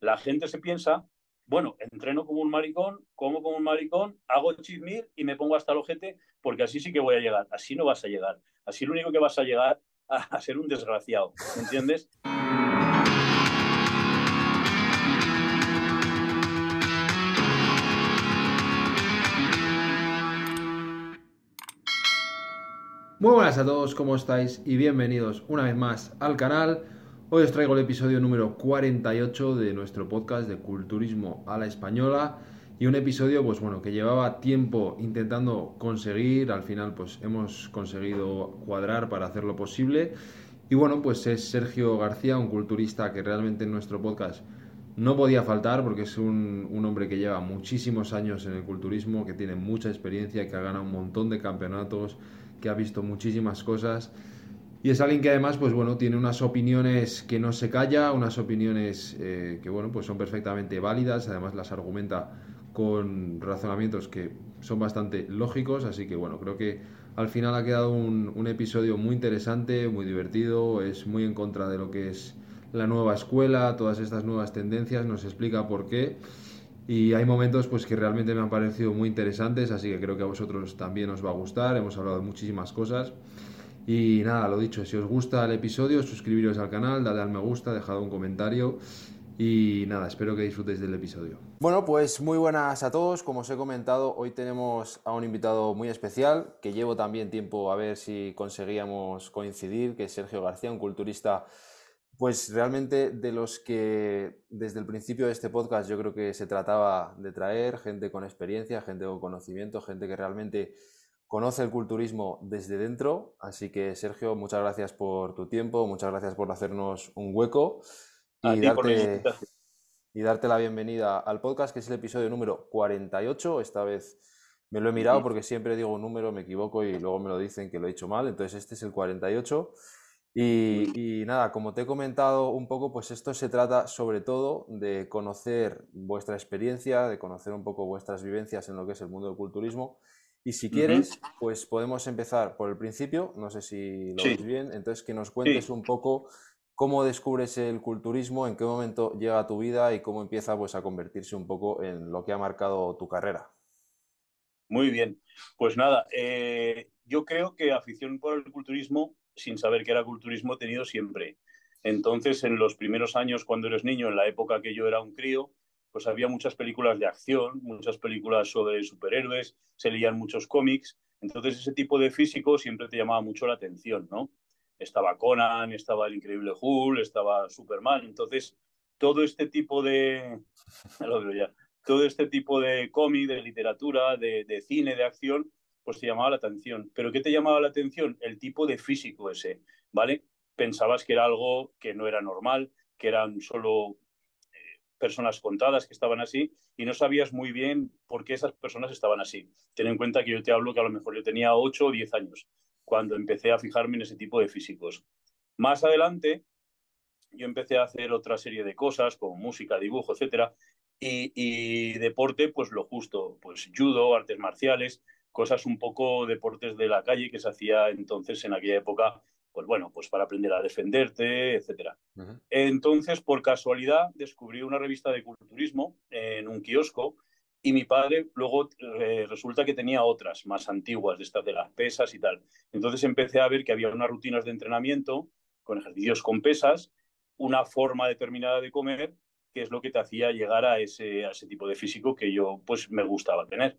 la gente se piensa, bueno, entreno como un maricón, como como un maricón, hago cheat y me pongo hasta el ojete porque así sí que voy a llegar. Así no vas a llegar. Así lo único que vas a llegar a, a ser un desgraciado, ¿entiendes? Muy buenas a todos, ¿cómo estáis? Y bienvenidos una vez más al canal. Hoy os traigo el episodio número 48 de nuestro podcast de Culturismo a la Española. Y un episodio pues bueno que llevaba tiempo intentando conseguir, al final pues hemos conseguido cuadrar para hacerlo posible. Y bueno pues es Sergio García, un culturista que realmente en nuestro podcast no podía faltar porque es un, un, hombre que lleva muchísimos años en el culturismo, que tiene mucha experiencia, que ha ganado un montón de campeonatos, que ha visto muchísimas cosas y es alguien que además, pues bueno, tiene unas opiniones que no se calla, unas opiniones eh, que bueno, pues son perfectamente válidas, además las argumenta con razonamientos que son bastante lógicos, así que bueno, creo que al final ha quedado un, episodio muy interesante, muy divertido, es muy en contra de lo que es la nueva escuela, todas estas nuevas tendencias, nos explica por qué. Y hay momentos pues que realmente me han parecido muy interesantes, así que creo que a vosotros también os va a gustar. Hemos hablado de muchísimas cosas. Y nada, lo dicho, si os gusta el episodio, suscribiros al canal, dale al me gusta, dejad un comentario. Y nada, espero que disfrutéis del episodio. Bueno, pues muy buenas a todos. Como os he comentado, hoy tenemos a un invitado muy especial, que llevo también tiempo a ver si conseguíamos coincidir, que es Sergio García, un culturista pues realmente de los que desde el principio de este podcast yo creo que se trataba de traer gente con experiencia, gente con conocimiento, gente que realmente conoce el culturismo desde dentro. Así que Sergio, muchas gracias por tu tiempo, muchas gracias por hacernos un hueco y darte, y darte la bienvenida al podcast, que es el episodio número 48. Esta vez me lo he mirado porque siempre digo un número, me equivoco y luego me lo dicen que lo he hecho mal. Entonces este es el 48. Y, nada, como te he comentado un poco, pues esto se trata sobre todo de conocer vuestra experiencia, de conocer un poco vuestras vivencias en lo que es el mundo del culturismo. Y si quieres, pues podemos empezar por el principio, no sé si lo ves bien, entonces que nos cuentes un poco cómo descubres el culturismo, en qué momento llega a tu vida y cómo empieza pues, a convertirse un poco en lo que ha marcado tu carrera. Muy bien, pues nada, eh, yo creo que afición por el culturismo sin saber que era culturismo he tenido siempre. Entonces, en los primeros años, cuando eres niño, en la época que yo era un crío, pues había muchas películas de acción, muchas películas sobre superhéroes, se leían muchos cómics. Entonces, ese tipo de físico siempre te llamaba mucho la atención, ¿no? Estaba Conan, estaba el Increíble Hulk, estaba Superman. Entonces, todo este tipo de. Lo ya. Todo este tipo de cómic, de literatura, de, de cine, de acción, pues te llamaba la atención. ¿Pero qué te llamaba la atención? El tipo de físico ese, ¿vale? Pensabas que era algo que no era normal, que eran solo personas contadas que estaban así y no sabías muy bien por qué esas personas estaban así. Ten en cuenta que yo te hablo que a lo mejor yo tenía 8 o 10 años cuando empecé a fijarme en ese tipo de físicos. Más adelante, yo empecé a hacer otra serie de cosas como música, dibujo, etcétera, y, y deporte, pues lo justo, pues judo, artes marciales, cosas un poco deportes de la calle que se hacía entonces en aquella época, pues bueno, pues para aprender a defenderte, etcétera. Entonces, por casualidad, descubrí una revista de culturismo en un kiosco y mi padre luego eh, resulta que tenía otras más antiguas, de estas de las pesas y tal. Entonces empecé a ver que había unas rutinas de entrenamiento con ejercicios con pesas, una forma determinada de comer, que es lo que te hacía llegar a ese, a ese tipo de físico que yo pues me gustaba tener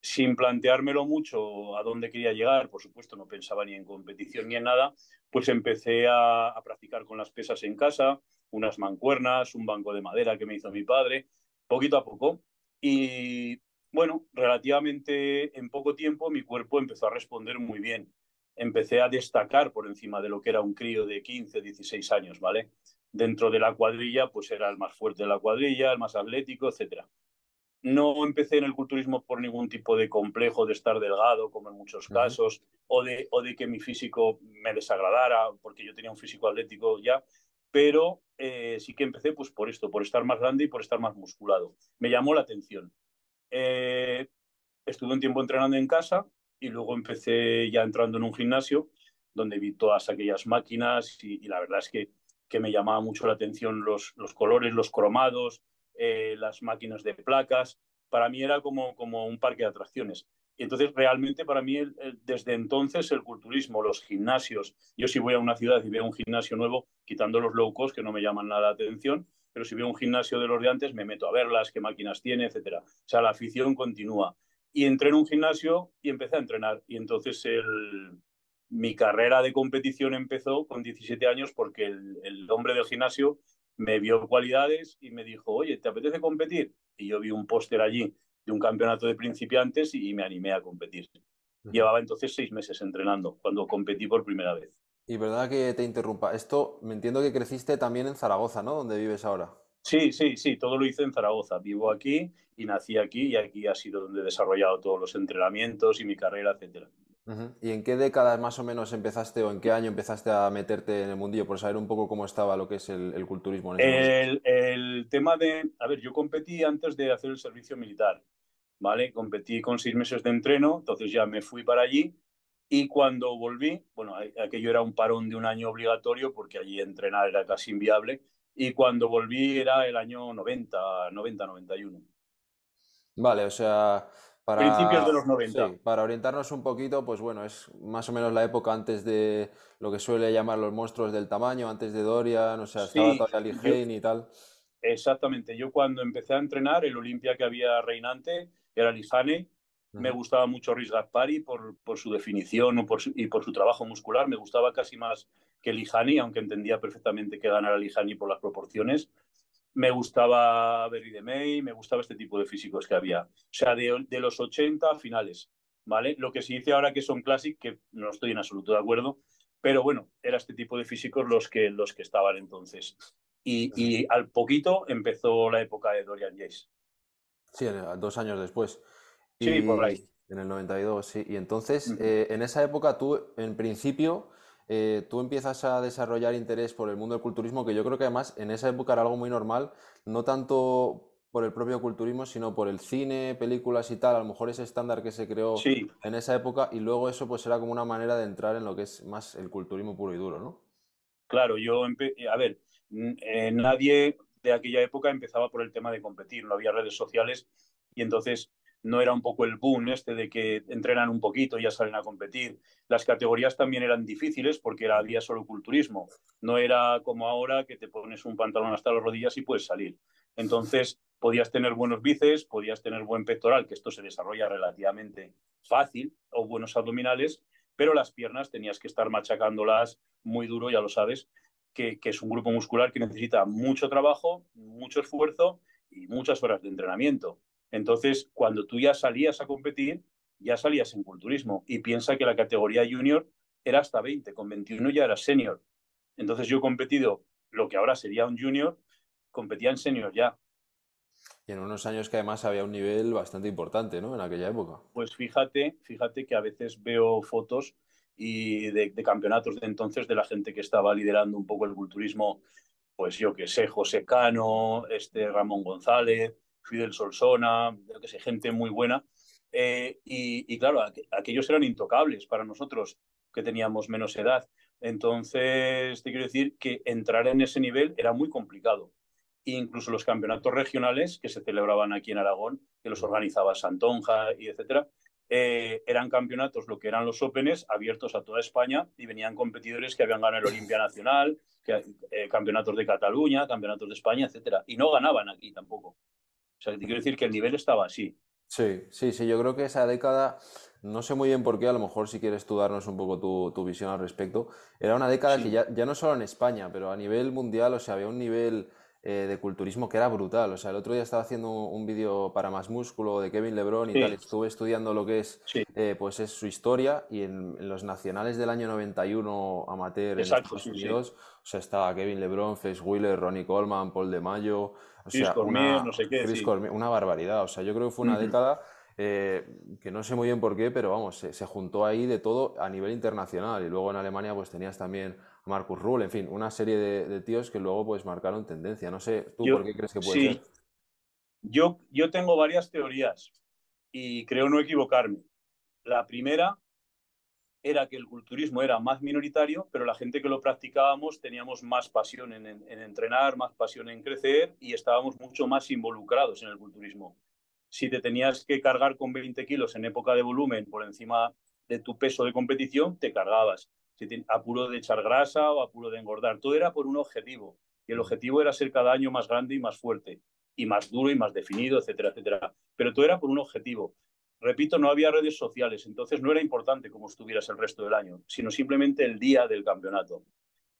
sin planteármelo mucho a dónde quería llegar, por supuesto no pensaba ni en competición ni en nada, pues empecé a, practicar con las pesas en casa, unas mancuernas, un banco de madera que me hizo mi padre, poquito a poco. Y bueno, relativamente en poco tiempo mi cuerpo empezó a responder muy bien. Empecé a destacar por encima de lo que era un crío de 15, 16 años, ¿vale? Dentro de la cuadrilla, pues era el más fuerte de la cuadrilla, el más atlético, etcétera no empecé en el culturismo por ningún tipo de complejo de estar delgado, como en muchos casos, o, de, o de que mi físico me desagradara, porque yo tenía un físico atlético ya, pero eh, sí que empecé pues, por esto, por estar más grande y por estar más musculado. Me llamó la atención. Eh, estuve un tiempo entrenando en casa y luego empecé ya entrando en un gimnasio donde vi todas aquellas máquinas y, y la verdad es que que me llamaba mucho la atención los, los colores, los cromados, eh, las máquinas de placas. Para mí era como, como un parque de atracciones. Y entonces, realmente para mí, desde entonces, el culturismo, los gimnasios, yo si voy a una ciudad y veo un gimnasio nuevo, quitando los low cost que no me llaman nada la atención, pero si veo un gimnasio de los de antes, me meto a verlas, qué máquinas tiene, etcétera. O sea, la afición continúa. Y entré en un gimnasio y empecé a entrenar. Y entonces el, mi carrera de competición empezó con 17 años porque el, el hombre del gimnasio me vio cualidades y me dijo, oye, ¿te apetece competir? Y yo vi un póster allí de un campeonato de principiantes y me animé a competir. Llevaba entonces seis meses entrenando cuando competí por primera vez. Y verdad que te interrumpa, esto me entiendo que creciste también en Zaragoza, ¿no? Donde vives ahora. Sí, sí, sí, todo lo hice en Zaragoza. Vivo aquí y nací aquí y aquí ha sido donde he desarrollado todos los entrenamientos y mi carrera, etcétera. ¿Y en qué décadas más o menos empezaste o en qué año empezaste a meterte en el mundillo por saber un poco cómo estaba lo que es el, culturismo? el, el, tema de, a ver, yo competí antes de hacer el servicio militar, ¿vale? Competí con seis meses de entreno, entonces ya me fui para allí y cuando volví, bueno, aquello era un parón de un año obligatorio porque allí entrenar era casi inviable y cuando volví era el año 90, 90, 91. Vale, o sea, para, Principios de los 90. para orientarnos un poquito, pues bueno, es más o menos la época antes de lo que suele llamar los monstruos del tamaño, antes de Dorian, o sea, estaba todavía Lee y tal. Exactamente. Yo cuando empecé a entrenar, el Olimpia que había reinante era Lihane. Me gustaba mucho Riz Gaspari por, por su definición o por y por su trabajo muscular. Me gustaba casi más que Lihani, aunque entendía perfectamente que ganara Lihani por las proporciones me gustaba Berry de May, me gustaba este tipo de físicos que había. O sea, de, de, los 80 finales, ¿vale? Lo que se dice ahora que son classic, que no estoy en absoluto de acuerdo, pero bueno, era este tipo de físicos los que, los que estaban entonces. Y, y al poquito empezó la época de Dorian Jace. Sí, dos años después. Sí, por ahí. En el 92, sí. Y entonces, eh, en esa época tú, en principio, eh, tú empiezas a desarrollar interés por el mundo del culturismo, que yo creo que además en esa época era algo muy normal, no tanto por el propio culturismo, sino por el cine, películas y tal, a lo mejor ese estándar que se creó en esa época y luego eso pues era como una manera de entrar en lo que es más el culturismo puro y duro, ¿no? Claro, yo, a ver, eh, nadie de aquella época empezaba por el tema de competir, no había redes sociales y entonces no era un poco el boom este de que entrenan un poquito y ya salen a competir. Las categorías también eran difíciles porque era, había solo culturismo. No era como ahora que te pones un pantalón hasta las rodillas y puedes salir. Entonces, podías tener buenos bíceps, podías tener buen pectoral, que esto se desarrolla relativamente fácil, o buenos abdominales, pero las piernas tenías que estar machacándolas muy duro, ya lo sabes, que, que es un grupo muscular que necesita mucho trabajo, mucho esfuerzo y muchas horas de entrenamiento. Entonces, cuando tú ya salías a competir, ya salías en culturismo y piensa que la categoría junior era hasta 20, con 21 ya era senior. Entonces yo he competido lo que ahora sería un junior, competía en senior ya. Y en unos años que además había un nivel bastante importante, ¿no? En aquella época. Pues fíjate, fíjate que a veces veo fotos y de, de campeonatos de entonces de la gente que estaba liderando un poco el culturismo, pues yo que sé, José Cano, este Ramón González, Fidel Solsona, que sé, gente muy buena. Eh, y, claro, aquellos eran intocables para nosotros que teníamos menos edad. Entonces, te quiero decir que entrar en ese nivel era muy complicado. incluso los campeonatos regionales que se celebraban aquí en Aragón, que los organizaba Santonja y etcétera, eh, eran campeonatos, lo que eran los Openes, abiertos a toda España y venían competidores que habían ganado el Olimpia Nacional, eh, campeonatos de Cataluña, campeonatos de España, etcétera. Y no ganaban aquí tampoco. O sea, te quiero decir que el nivel estaba así. Sí, sí, sí, yo creo que esa década, no sé muy bien por qué, a lo mejor si quieres tú darnos un poco tu, visión al respecto, era una década que ya, ya, no solo en España, pero a nivel mundial, o sea, había un nivel eh, de culturismo que era brutal. O sea, el otro día estaba haciendo un, vídeo para Más Músculo de Kevin Lebron y tal, estuve estudiando lo que es, eh, pues es su historia y en, los nacionales del año 91 amateur en Estados Unidos, o sea, estaba Kevin Lebron, Face Wheeler, Ronnie Coleman, Paul De Mayo, o sea, una, no sé qué, una barbaridad. O sea, yo creo que fue una década eh, que no sé muy bien por qué, pero vamos, se, se, juntó ahí de todo a nivel internacional. Y luego en Alemania pues tenías también a Marcus Rule, en fin, una serie de, tíos que luego pues marcaron tendencia. No sé, ¿tú por qué crees que puede ser? Yo, yo tengo varias teorías y creo no equivocarme. La primera era que el culturismo era más minoritario, pero la gente que lo practicábamos teníamos más pasión en, entrenar, más pasión en crecer y estábamos mucho más involucrados en el culturismo. Si te tenías que cargar con 20 kilos en época de volumen por encima de tu peso de competición, te cargabas. Si te, apuro de echar grasa o apuro de engordar, todo era por un objetivo. Y el objetivo era ser cada año más grande y más fuerte, y más duro y más definido, etcétera, etcétera. Pero todo era por un objetivo. Repito, no había redes sociales, entonces no era importante cómo estuvieras el resto del año, sino simplemente el día del campeonato.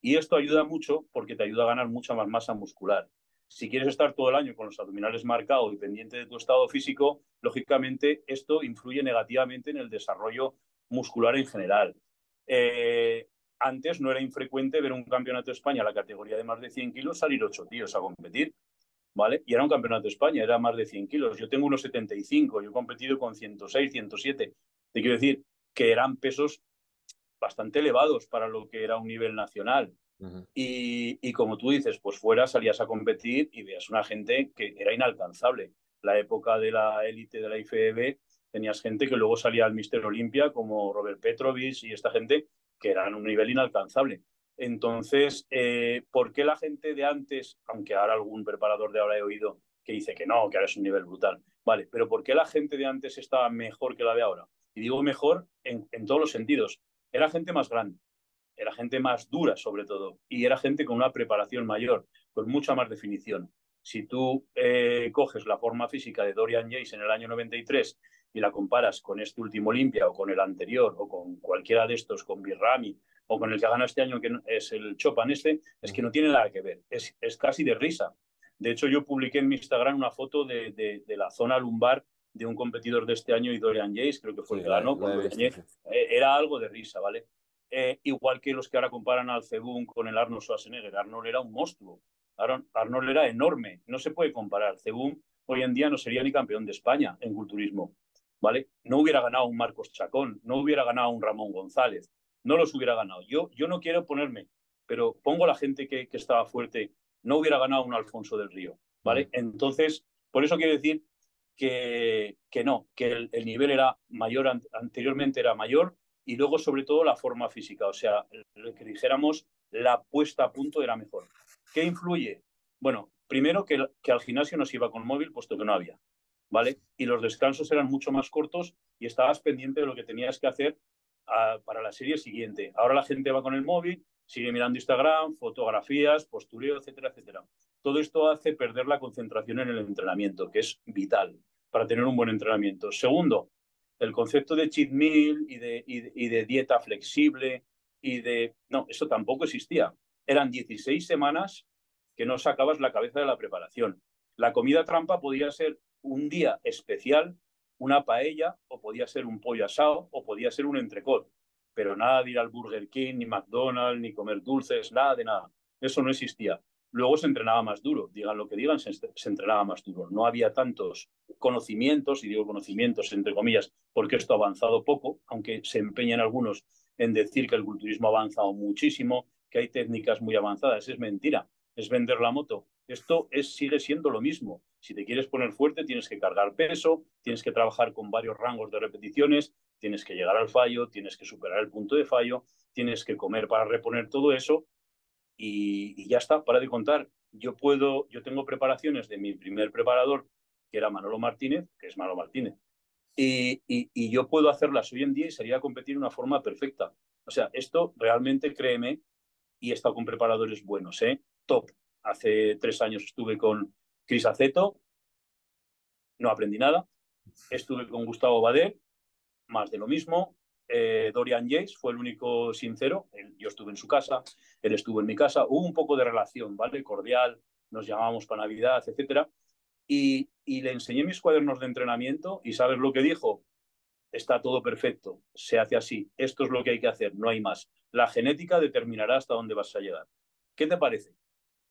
Y esto ayuda mucho porque te ayuda a ganar mucha más masa muscular. Si quieres estar todo el año con los abdominales marcados y pendiente de tu estado físico, lógicamente esto influye negativamente en el desarrollo muscular en general. Eh, antes no era infrecuente ver un campeonato de España, la categoría de más de 100 kilos, salir ocho tíos a competir. ¿Vale? Y era un campeonato de España, era más de 100 kilos. Yo tengo unos 75, yo he competido con 106, 107. Te quiero decir que eran pesos bastante elevados para lo que era un nivel nacional. y, y, como tú dices, pues fuera salías a competir y veías una gente que era inalcanzable. La época de la élite de la IFEB, tenías gente que luego salía al Mister Olimpia, como Robert Petrovich y esta gente, que eran un nivel inalcanzable. Entonces, eh, ¿por qué la gente de antes, aunque ahora algún preparador de ahora he oído que dice que no, que ahora es un nivel brutal? Vale, pero ¿por qué la gente de antes estaba mejor que la de ahora? Y digo mejor en, todos los sentidos. Era gente más grande, era gente más dura sobre todo, y era gente con una preparación mayor, con mucha más definición. Si tú eh, coges la forma física de Dorian Yates en el año 93 y la comparas con este último Olimpia o con el anterior o con cualquiera de estos, con Birrami o con el que ha ganado este año, que es el Chopin este, es que no tiene nada que ver, es, es casi de risa. De hecho, yo publiqué en mi Instagram una foto de, de, la zona lumbar de un competidor de este año y Dorian Jace, creo que fue el que ganó. Eh, era algo de risa, ¿vale? Eh, igual que los que ahora comparan al Cebun con el Arnold Schwarzenegger. Arnold era un monstruo. Arnold era enorme. No se puede comparar. Cebun hoy en día no sería ni campeón de España en culturismo. ¿Vale? No hubiera ganado un Marcos Chacón, no hubiera ganado un Ramón González, no los hubiera ganado. Yo, yo no quiero ponerme, pero pongo a la gente que, que estaba fuerte, no hubiera ganado un Alfonso del Río, ¿vale? Entonces, por eso quiero decir que, que no, que el, nivel era mayor, anteriormente era mayor, y luego sobre todo la forma física, o sea, lo que dijéramos, la puesta a punto era mejor. ¿Qué influye? Bueno, primero que, que al gimnasio no se iba con móvil, puesto que no había, ¿vale? Y los descansos eran mucho más cortos y estabas pendiente de lo que tenías que hacer para la serie siguiente. Ahora la gente va con el móvil, sigue mirando Instagram, fotografías, postureo, etcétera, etcétera. Todo esto hace perder la concentración en el entrenamiento, que es vital para tener un buen entrenamiento. Segundo, el concepto de cheat meal y de, y de dieta flexible y de... No, eso tampoco existía. Eran 16 semanas que no sacabas la cabeza de la preparación. La comida trampa podía ser un día especial una paella o podía ser un pollo asado o podía ser un entrecot. Pero nada de ir al Burger King, ni McDonald's, ni comer dulces, nada de nada. Eso no existía. Luego se entrenaba más duro, digan lo que digan, se, entrenaba más duro. No había tantos conocimientos, y digo conocimientos entre comillas, porque esto ha avanzado poco, aunque se empeñan algunos en decir que el culturismo ha avanzado muchísimo, que hay técnicas muy avanzadas. Es mentira, es vender la moto. Esto es, sigue siendo lo mismo. Si te quieres poner fuerte, tienes que cargar peso, tienes que trabajar con varios rangos de repeticiones, tienes que llegar al fallo, tienes que superar el punto de fallo, tienes que comer para reponer todo eso y, ya está, para de contar. Yo puedo, yo tengo preparaciones de mi primer preparador, que era Manolo Martínez, que es Manolo Martínez, y, yo puedo hacerlas hoy en día y sería competir de una forma perfecta. O sea, esto realmente, créeme, y he estado con preparadores buenos, ¿eh? top. Hace tres años estuve con Cris Aceto, no aprendí nada. Estuve con Gustavo Bader, más de lo mismo. Eh, Dorian Yates fue el único sincero. yo estuve en su casa, él estuvo en mi casa. Hubo un poco de relación, ¿vale? Cordial, nos llamábamos para Navidad, etcétera. Y, y le enseñé mis cuadernos de entrenamiento y ¿sabes lo que dijo? Está todo perfecto, se hace así, esto es lo que hay que hacer, no hay más. La genética determinará hasta dónde vas a llegar. ¿Qué te parece?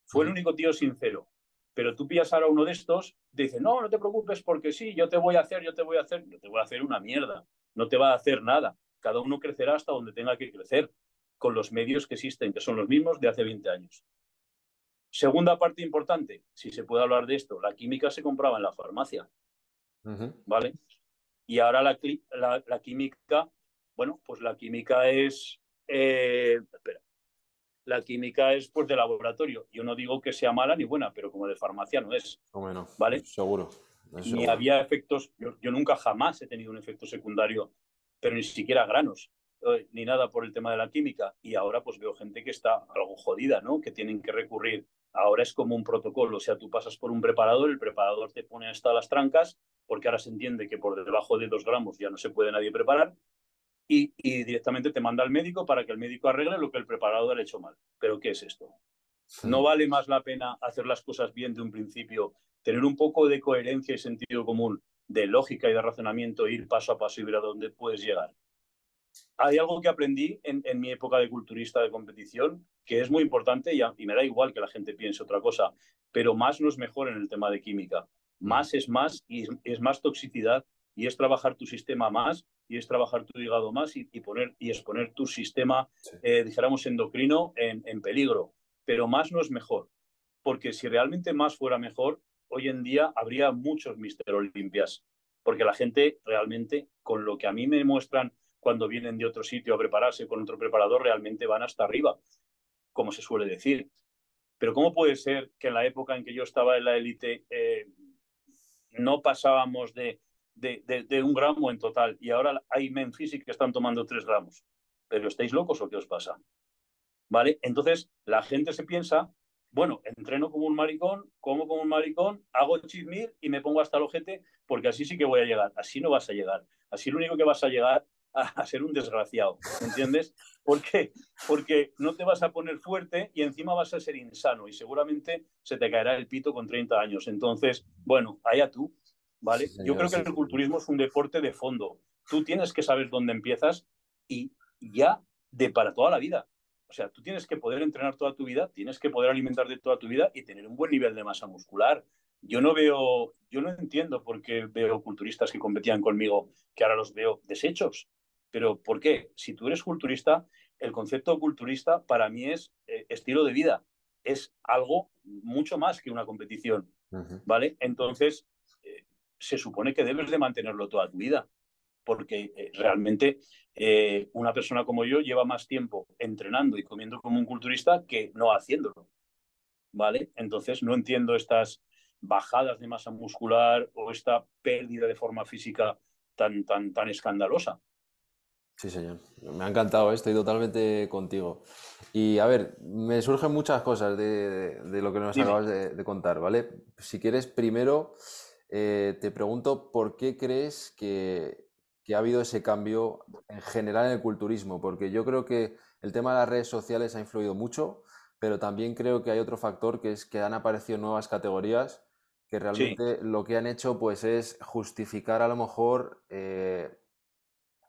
Fue el único tío sincero. Pero tú pillas ahora uno de estos, te dice, no, no te preocupes porque sí, yo te voy a hacer, yo te voy a hacer, yo te voy a hacer una mierda, no te va a hacer nada. Cada uno crecerá hasta donde tenga que crecer, con los medios que existen, que son los mismos de hace 20 años. Segunda parte importante, si se puede hablar de esto, la química se compraba en la farmacia, ¿vale? Y ahora la, la, la química, Bueno, pues la química es, eh, espera, la química es pues de laboratorio. Yo no digo que sea mala ni buena, pero como de farmacia no es. Bueno, ¿Vale? Seguro. Ni había efectos, yo, yo, nunca jamás he tenido un efecto secundario, pero ni siquiera granos, eh, ni nada por el tema de la química. Y ahora pues veo gente que está algo jodida, ¿no? Que tienen que recurrir. Ahora es como un protocolo, o sea, tú pasas por un preparador, el preparador te pone hasta las trancas, porque ahora se entiende que por debajo de dos gramos ya no se puede nadie preparar, y, directamente te manda al médico para que el médico arregle lo que el preparador ha hecho mal. ¿Pero qué es esto? ¿No vale más la pena hacer las cosas bien de un principio, tener un poco de coherencia y sentido común, de lógica y de razonamiento, ir paso a paso y ver a dónde puedes llegar? Hay algo que aprendí en, mi época de culturista de competición que es muy importante y, y me da igual que la gente piense otra cosa, pero más no es mejor en el tema de química. Más es más y es más toxicidad y es trabajar tu sistema más y es trabajar tu hígado más y, poner y exponer tu sistema, eh, dijéramos, endocrino en, en, peligro. Pero más no es mejor, porque si realmente más fuera mejor, hoy en día habría muchos Mister Olimpias, porque la gente realmente, con lo que a mí me muestran cuando vienen de otro sitio a prepararse con otro preparador, realmente van hasta arriba, como se suele decir. Pero ¿cómo puede ser que en la época en que yo estaba en la élite eh, no pasábamos de de, un gramo en total y ahora hay físicos que están tomando tres gramos. ¿Pero estáis locos o qué os pasa? ¿Vale? Entonces la gente se piensa, bueno, entreno como un maricón, como como un maricón, hago chismil y me pongo hasta el ojete porque así sí que voy a llegar. Así no vas a llegar. Así lo único que vas a llegar a, ser un desgraciado, ¿entiendes? ¿Por qué? Porque no te vas a poner fuerte y encima vas a ser insano y seguramente se te caerá el pito con 30 años. Entonces, bueno, allá tú. ¿Vale? Yo creo que el culturismo es un deporte de fondo. Tú tienes que saber dónde empiezas y ya de para toda la vida. O sea, tú tienes que poder entrenar toda tu vida, tienes que poder alimentarte toda tu vida y tener un buen nivel de masa muscular. Yo no veo, yo no entiendo por qué veo culturistas que competían conmigo que ahora los veo deshechos. Pero ¿por qué? Si tú eres culturista, el concepto culturista para mí es eh, estilo de vida. Es algo mucho más que una competición, ¿vale? Entonces, se supone que debes de mantenerlo toda tu vida, porque eh, realmente eh, una persona como yo lleva más tiempo entrenando y comiendo como un culturista que no haciéndolo. ¿Vale? Entonces no entiendo estas bajadas de masa muscular o esta pérdida de forma física tan, tan, tan escandalosa. Sí, señor. Me ha encantado, estoy totalmente contigo. Y a ver, me surgen muchas cosas de, lo que nos acabas de, de, contar, ¿vale? Si quieres, primero eh, te pregunto por qué crees que, ha habido ese cambio en general en el culturismo, porque yo creo que el tema de las redes sociales ha influido mucho, pero también creo que hay otro factor que es que han aparecido nuevas categorías que realmente lo que han hecho pues es justificar a lo mejor eh,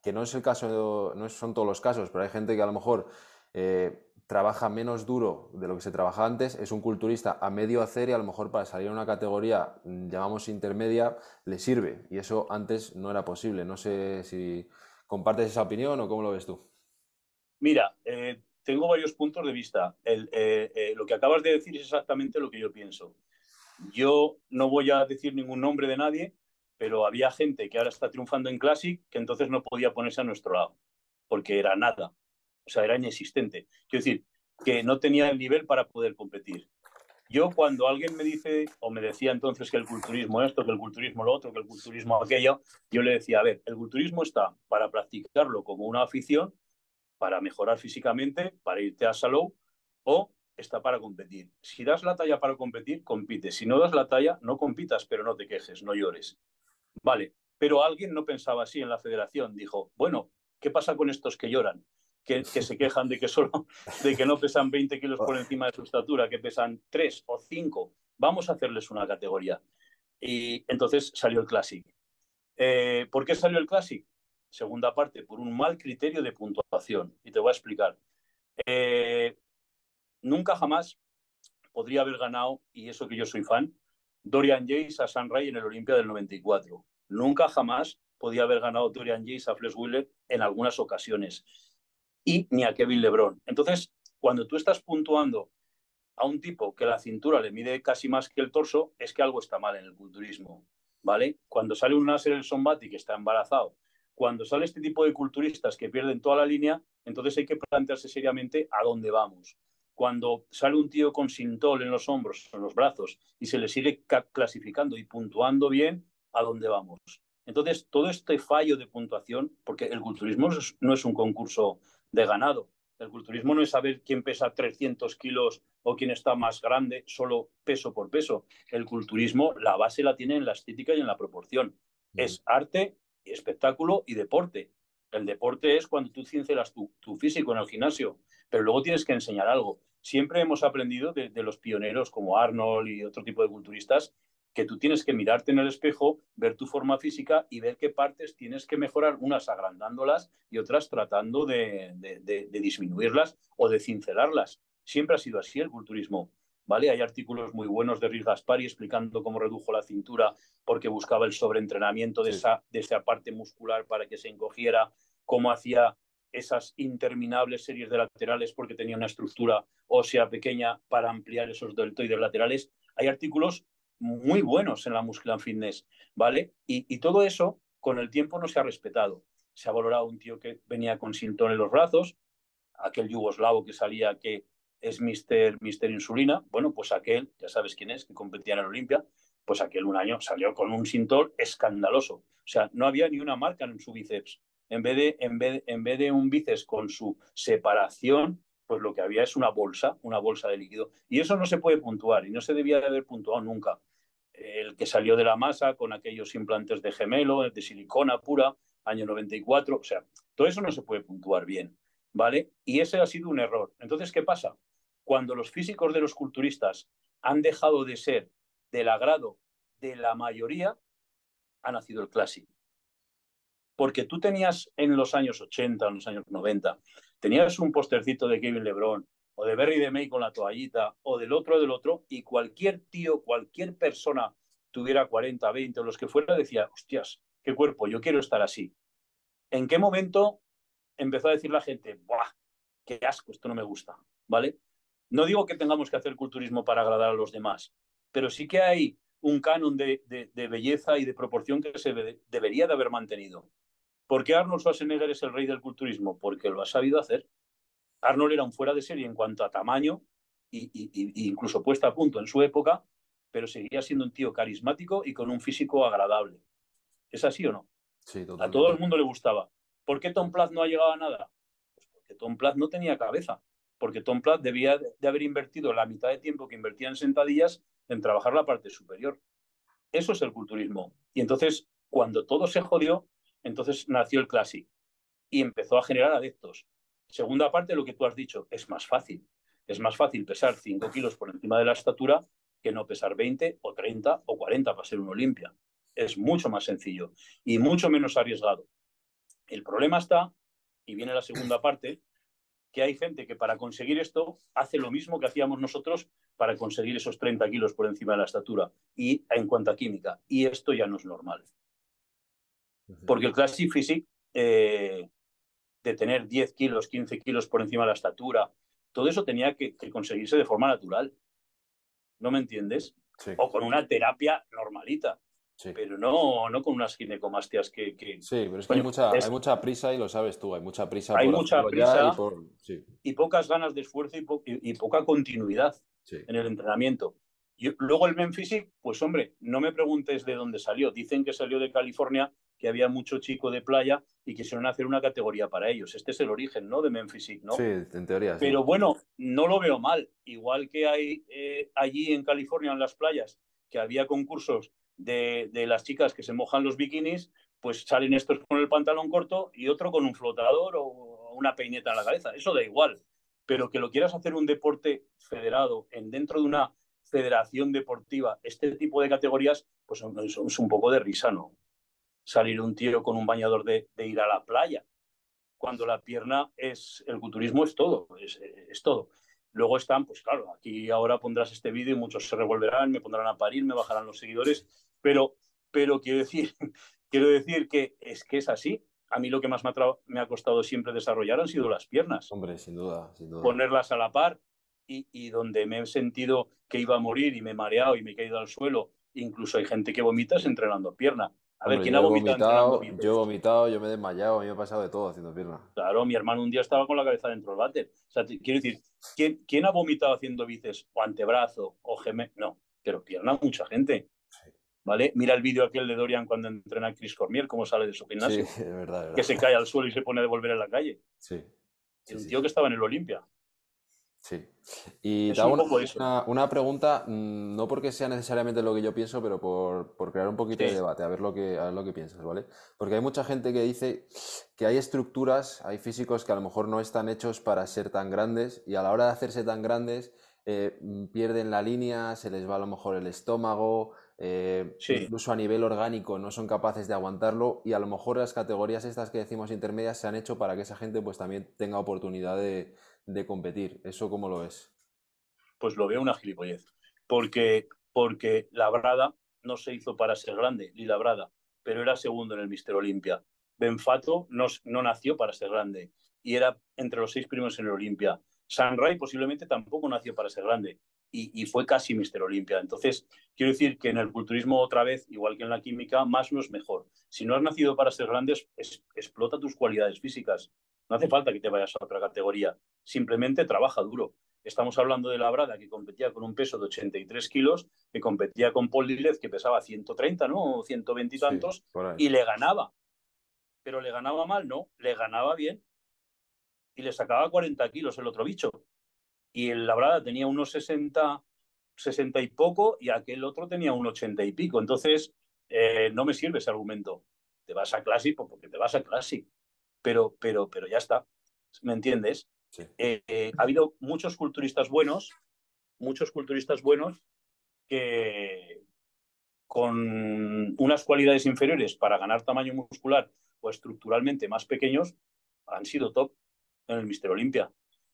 que no es el caso, no son todos los casos, pero hay gente que a lo mejor eh, trabaja menos duro de lo que se trabajaba antes, es un culturista a medio hacer y a lo mejor para salir a una categoría, mm, llamamos intermedia, le sirve. Y eso antes no era posible. No sé si compartes esa opinión o cómo lo ves tú. Mira, eh, tengo varios puntos de vista. Eh, eh, lo que acabas de decir es exactamente lo que yo pienso. Yo no voy a decir ningún nombre de nadie, pero había gente que ahora está triunfando en Classic que entonces no podía ponerse a nuestro lado, porque era nada o sea, era inexistente. Quiero decir, que no tenía el nivel para poder competir. Yo cuando alguien me dice, o me decía entonces que el culturismo esto, que el culturismo lo otro, que el culturismo aquello, yo le decía, a ver, el culturismo está para practicarlo como una afición, para mejorar físicamente, para irte a salud, o está para competir. Si das la talla para competir, compite. Si no das la talla, no compitas, pero no te quejes, no llores. Vale, pero alguien no pensaba así en la federación. Dijo, bueno, ¿qué pasa con estos que lloran? Que, se quejan de que, solo, de que no pesan 20 kilos por encima de su estatura, que pesan 3 o 5. Vamos a hacerles una categoría. Y entonces salió el Classic. Eh, ¿Por qué salió el Classic? Segunda parte, por un mal criterio de puntuación. Y te voy a explicar. Eh, nunca jamás podría haber ganado, y eso que yo soy fan, Dorian Jace a San Ray en el Olimpia del 94. Nunca jamás podía haber ganado Dorian Jace a Flesh Wheeler en algunas ocasiones y ni a Kevin LeBron. Entonces, cuando tú estás puntuando a un tipo que la cintura le mide casi más que el torso, es que algo está mal en el culturismo, ¿vale? Cuando sale un Nasser el Sombati que está embarazado, Cuando sale este tipo de culturistas que pierden toda la línea, entonces hay que plantearse seriamente a dónde vamos. Cuando sale un tío con sintol en los hombros, en los brazos, y se le sigue clasificando y puntuando bien, ¿a dónde vamos? Entonces, todo este fallo de puntuación, porque el culturismo no es un concurso de ganado, el culturismo no es saber quién pesa 300 kilos o quién está más grande, solo peso por peso. El culturismo, la base la tiene en la estética y en la proporción. Es arte, espectáculo y deporte. El deporte es cuando tú cincelas tu, físico en el gimnasio, pero luego tienes que enseñar algo. Siempre hemos aprendido de los pioneros como Arnold y otro tipo de culturistas que tú tienes que mirarte en el espejo, ver tu forma física y ver qué partes tienes que mejorar, unas agrandándolas y otras tratando de, disminuirlas o de cincelarlas. Siempre ha sido así el culturismo. ¿Vale? Hay artículos muy buenos de Rick Gaspari explicando cómo redujo la cintura porque buscaba el sobreentrenamiento de, esa, de esa parte muscular para que se encogiera, cómo hacía esas interminables series de laterales porque tenía una estructura ósea pequeña para ampliar esos deltoides laterales. Hay artículos muy buenos en la muscular fitness, ¿vale? Y, todo eso con el tiempo no se ha respetado. Se ha valorado un tío que venía con sintón en los brazos, aquel yugoslavo que salía que es Mister, Mister Insulina, bueno, pues aquel, ya sabes quién es, que competía en el Olimpia, pues aquel un año salió con un sintón escandaloso. O sea, no había ni una marca en su bíceps. En vez de, en vez, en vez de un bíceps con su separación, pues lo que había es una bolsa, una bolsa de líquido. Y eso no se puede puntuar y no se debía de haber puntuado nunca el que salió de la masa con aquellos implantes de gemelo, de silicona pura, año 94, o sea, todo eso no se puede puntuar bien, ¿vale? Y ese ha sido un error. Entonces, ¿qué pasa? Cuando los físicos de los culturistas han dejado de ser del agrado de la mayoría, ha nacido el clásico. Porque tú tenías en los años 80, en los años 90, tenías un postercito de Kevin LeBron, o de Berry de May con la toallita, o del otro del otro, y cualquier tío, cualquier persona tuviera 40, 20 o los que fuera, decía, hostias, qué cuerpo, yo quiero estar así. ¿En qué momento empezó a decir la gente, ¡buah! ¡Qué asco! Esto no me gusta, ¿vale? No digo que tengamos que hacer culturismo para agradar a los demás, pero sí que hay un canon de, belleza y de proporción que se debería de haber mantenido. ¿Por qué Arnold Schwarzenegger es el rey del culturismo? Porque lo ha sabido hacer. Arnold era un fuera de serie en cuanto a tamaño e incluso puesta a punto en su época, pero seguía siendo un tío carismático y con un físico agradable. ¿Es así o no? Sí, a todo el mundo le gustaba. ¿Por qué Tom Plath no ha llegado a nada? Pues porque Tom Plath no tenía cabeza, porque Tom Plath debía de haber invertido la mitad de tiempo que invertía en sentadillas en trabajar la parte superior. Eso es el culturismo. Y entonces, cuando todo se jodió, entonces nació el Classic y empezó a generar adeptos. Segunda parte, lo que tú has dicho, es más fácil. Es más fácil pesar 5 kilos por encima de la estatura que no pesar 20 o 30 o 40 para ser un Olimpia. Es mucho más sencillo y mucho menos arriesgado. El problema está, y viene la segunda parte, que hay gente que para conseguir esto hace lo mismo que hacíamos nosotros para conseguir esos 30 kilos por encima de la estatura y en cuanto a química. Y esto ya no es normal. Porque el Classic Physique eh, de tener 10 kilos, 15 kilos por encima de la estatura, todo eso tenía que, conseguirse de forma natural. ¿No me entiendes? O con una terapia normalita. Pero no, no con unas ginecomastias que, Sí, pero es que hay, mucha, hay mucha prisa y lo sabes tú, hay mucha prisa. Hay mucha prisa y, pocas ganas de esfuerzo y, poca continuidad en el entrenamiento. Y luego el Men pues hombre, no me preguntes de dónde salió. Dicen que salió de California que había mucho chico de playa y quisieron hacer una categoría para ellos. Este es el origen, ¿no? De Memphis, ¿no? Sí, en teoría. Pero bueno, no lo veo mal. Igual que hay eh, allí en California, en las playas, que había concursos de, las chicas que se mojan los bikinis, pues salen estos con el pantalón corto y otro con un flotador o una peineta en la cabeza. Eso da igual. Pero que lo quieras hacer un deporte federado en dentro de una federación deportiva, este tipo de categorías, pues es un poco de risa, ¿no? Salir un tío con un bañador de, ir a la playa, cuando la pierna es, el culturismo es todo, es, todo. Luego están, pues claro, aquí ahora pondrás este vídeo y muchos se revolverán, me pondrán a parir, me bajarán los seguidores, pero, pero quiero, decir, quiero decir que es que es así. A mí lo que más me ha, me ha, costado siempre desarrollar han sido las piernas. Hombre, sin duda, sin duda. Ponerlas a la par y, y donde me he sentido que iba a morir y me he mareado y me he caído al suelo, incluso hay gente que vomita entrenando pierna A ver, ¿quién ha vomitado? vomitado, yo he vomitado, yo me he desmayado, a mí me ha pasado de todo haciendo pierna. Claro, mi hermano un día estaba con la cabeza dentro del váter. O sea, quiero decir, ¿quién, quién ha vomitado haciendo bíceps o antebrazo o gemelo? No, pero pierna mucha gente. ¿Vale? Mira el vídeo aquel de Dorian cuando entrena a Chris Cormier, cómo sale de su Sí, gimnasio, es verdad, es verdad. que se cae al suelo y se pone a devolver en la calle. Sí, sí, sí, tío que estaba en el Olimpia. Sí. Y Es te hago un una, una- una pregunta, mm, no porque sea necesariamente lo que yo pienso, pero por, por crear un poquito de debate, a ver lo que, a ver lo que piensas, ¿vale? Porque hay mucha gente que dice que hay estructuras, hay físicos que a lo mejor no están hechos para ser tan grandes y a la hora de hacerse tan grandes eh, mm, pierden la línea, se les va a lo mejor el estómago, eh, Sí. incluso a nivel orgánico no son capaces de aguantarlo y a lo mejor las categorías estas que decimos intermedias se han hecho para que esa gente pues también tenga oportunidad de, de competir. ¿Eso cómo lo ves? Pues lo veo una gilipollez. Porque, porque Labrada no se hizo para ser grande, ni Labrada, pero era segundo en el Mister Olimpia. Benfato no, no nació para ser grande y era entre los seis primeros en el Olimpia. Sanray posiblemente tampoco nació para ser grande y, y fue casi Mister Olimpia. Entonces, quiero decir que en el culturismo otra vez, igual que en la química, más no es mejor. Si no has nacido para ser grande, es- explota tus cualidades físicas. No hace falta que te vayas a otra categoría. Simplemente trabaja duro. Estamos hablando de Labrada, que competía con un peso de 83 kilos, que competía con Paul Dilez, que pesaba 130, ¿no? O 120 y tantos, y le ganaba. Pero le ganaba mal, no, le ganaba bien. Y le sacaba 40 kilos el otro bicho. Y el Labrada tenía unos 60, 60 y poco, y aquel otro tenía un 80 y pico. Entonces, eh, no me sirve ese argumento. Te vas a Classic pues porque te vas a Classic. Pero, pero, pero ya está. ¿Me entiendes? Sí. Eh, eh, ha habido muchos culturistas buenos, muchos culturistas buenos que con unas cualidades inferiores para ganar tamaño muscular o estructuralmente más pequeños han sido top en el Mister Olympia.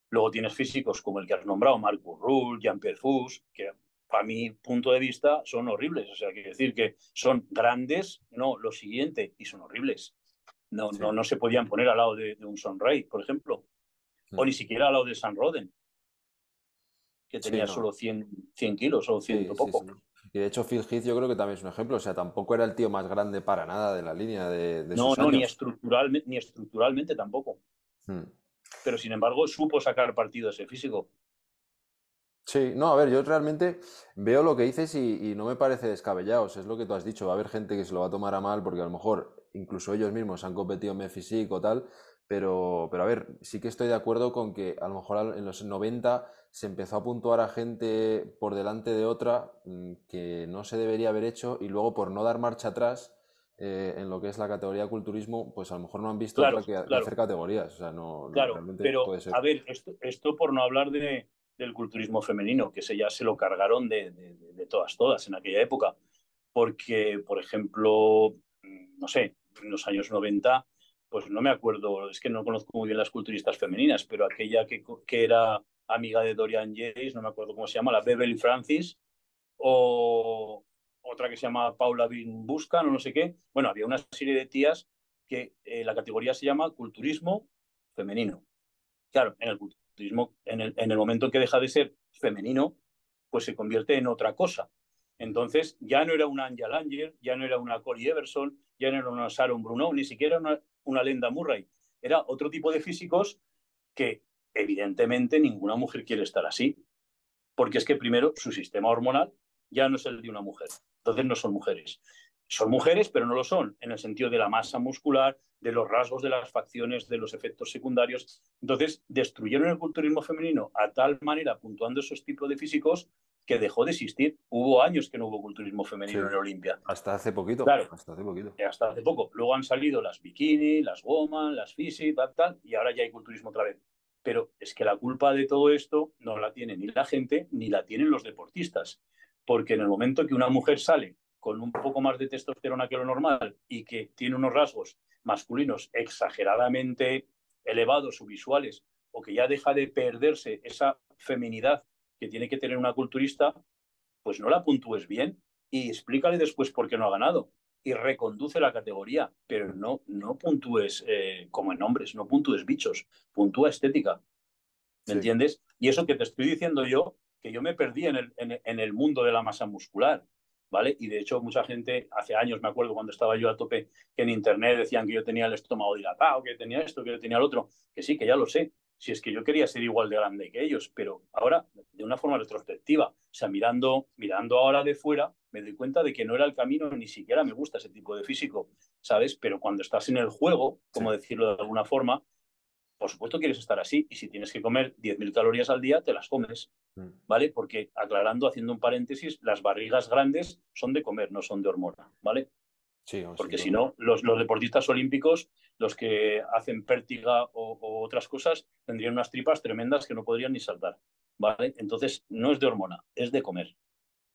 Luego tienes físicos como el que has nombrado, Marcus Rull, Jean-Pierre Fous, que para mi punto de vista son horribles. O sea, quiero decir que son grandes, no, lo siguiente, y son horribles. No, Sí. no, no se podían poner al lado de, de un Sonray, por ejemplo, o Mm. ni siquiera al lado de San Roden, que Sí, tenía no. solo 100, 100 kilos o 100 Sí, sí, poco. Y de hecho Phil Heath yo creo que también es un ejemplo, o sea, tampoco era el tío más grande para nada de la línea de, de No, sus no, ni, estructuralmente, ni estructuralmente tampoco. Mm. Pero sin embargo, supo sacar partido a ese físico. Sí, no, a ver, yo realmente veo lo que dices y, y no me parece descabellado, o sea, es lo que tú has dicho, va a haber gente que se lo va a tomar a mal porque a lo mejor incluso ellos mismos han competido en Physique o tal, pero, pero a ver, sí que estoy de acuerdo con que a lo mejor en los 90 se empezó a puntuar a gente por delante de otra mm, que no se debería haber hecho y luego por no dar marcha atrás eh, en lo que es la categoría de culturismo, pues a lo mejor no han visto Claro, otra que, claro. hacer categorías, o sea, no, Claro, realmente pero puede ser. a ver, esto, esto por no hablar de, del culturismo femenino, que ese ya se lo cargaron de, de- de- de todas, todas en aquella época. Porque, por ejemplo, mm, no sé, en los años 90, pues no me acuerdo, es que no conozco muy bien las culturistas femeninas, pero aquella que, que era amiga de Dorian Yates, no me acuerdo cómo se llama, la Beverly Francis, o otra que se llama Paula Bin Buscan o no sé qué. Bueno, había una serie de tías que eh, la categoría se llama culturismo femenino. Claro, en el culturismo, en el, en el momento que deja de ser femenino, pues se convierte en otra cosa. Entonces, ya no era una Angel Anger, ya no era una Corey Everson, ya no era una Sharon Bruno, ni siquiera una, una Lenda Murray. Era otro tipo de físicos que, evidentemente, ninguna mujer quiere estar así. Porque es que, primero, su sistema hormonal ya no es el de una mujer. Entonces, no son mujeres. Son mujeres, pero no lo son, en el sentido de la masa muscular, de los rasgos de las facciones, de los efectos secundarios. Entonces, destruyeron el culturismo femenino a tal manera, puntuando esos tipos de físicos, que dejó de existir. Hubo años que no hubo culturismo femenino Sí. en el Olimpia, Hasta hace poquito, Claro. hasta hace poquito. hasta hace poco. Luego han salido las bikini, las woman, las fisi, tal, tal, y ahora ya hay culturismo otra vez. Pero es que la culpa de todo esto no la tiene ni la gente ni la tienen los deportistas. Porque en el momento que una mujer sale con un poco más de testosterona que lo normal y que tiene unos rasgos masculinos exageradamente elevados o visuales, o que ya deja de perderse esa feminidad que tiene que tener una culturista, pues no la puntúes bien y explícale después por qué no ha ganado y reconduce la categoría, pero no, no puntúes eh, como en nombres, no puntúes bichos, puntúa estética. ¿Me Sí. entiendes? Y eso que te estoy diciendo yo, que yo me perdí en el, en, en el mundo de la masa muscular. ¿vale? Y de hecho, mucha gente, hace años me acuerdo cuando estaba yo a tope, que en internet decían que yo tenía el estómago dilatado, que tenía esto, que tenía el otro, que sí, que ya lo sé. Si es que yo quería ser igual de grande que ellos, pero ahora, de una forma retrospectiva, o sea, mirando, mirando ahora de fuera, me doy cuenta de que no era el camino, ni siquiera me gusta ese tipo de físico, ¿sabes? Pero cuando estás en el juego, como decirlo de alguna forma, por supuesto quieres estar así y si tienes que comer 10.000 calorías al día, te las comes, mm. ¿vale? Porque aclarando, haciendo un paréntesis, las barrigas grandes son de comer, no son de hormona, ¿vale? Sí, Porque si no, los, los, deportistas olímpicos, los que hacen pértiga o, otras cosas, tendrían unas tripas tremendas que no podrían ni saltar, ¿vale? Entonces, no es de hormona, es de comer.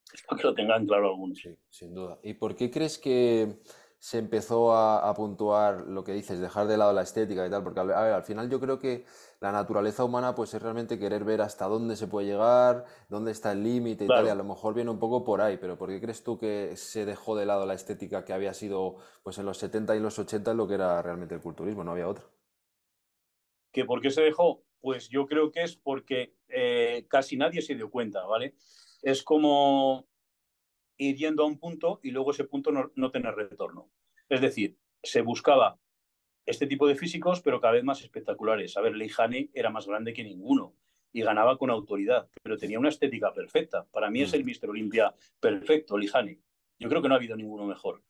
Espero que lo tengan claro algunos. Sí, sin duda. ¿Y por qué crees que se empezó a, puntuar lo que dices, dejar de lado la estética y tal, porque a ver, al final yo creo que la naturaleza humana pues es realmente querer ver hasta dónde se puede llegar, dónde está el límite y tal, y a lo mejor viene un poco por ahí, pero ¿por qué crees tú que se dejó de lado la estética que había sido pues en los 70 y los 80 lo que era realmente el culturismo, no había otro? ¿Que por qué se dejó? Pues yo creo que es porque eh, casi nadie se dio cuenta, ¿vale? Es como ir yendo a un punto y luego ese punto no, tener retorno. Es decir, se buscaba este tipo de físicos, pero cada vez más espectaculares. A ver, Leijani era más grande que ninguno y ganaba con autoridad, pero tenía una estética perfecta. Para mí es el mm. Mister Olimpia perfecto, Leijani. Yo creo que no ha habido ninguno mejor.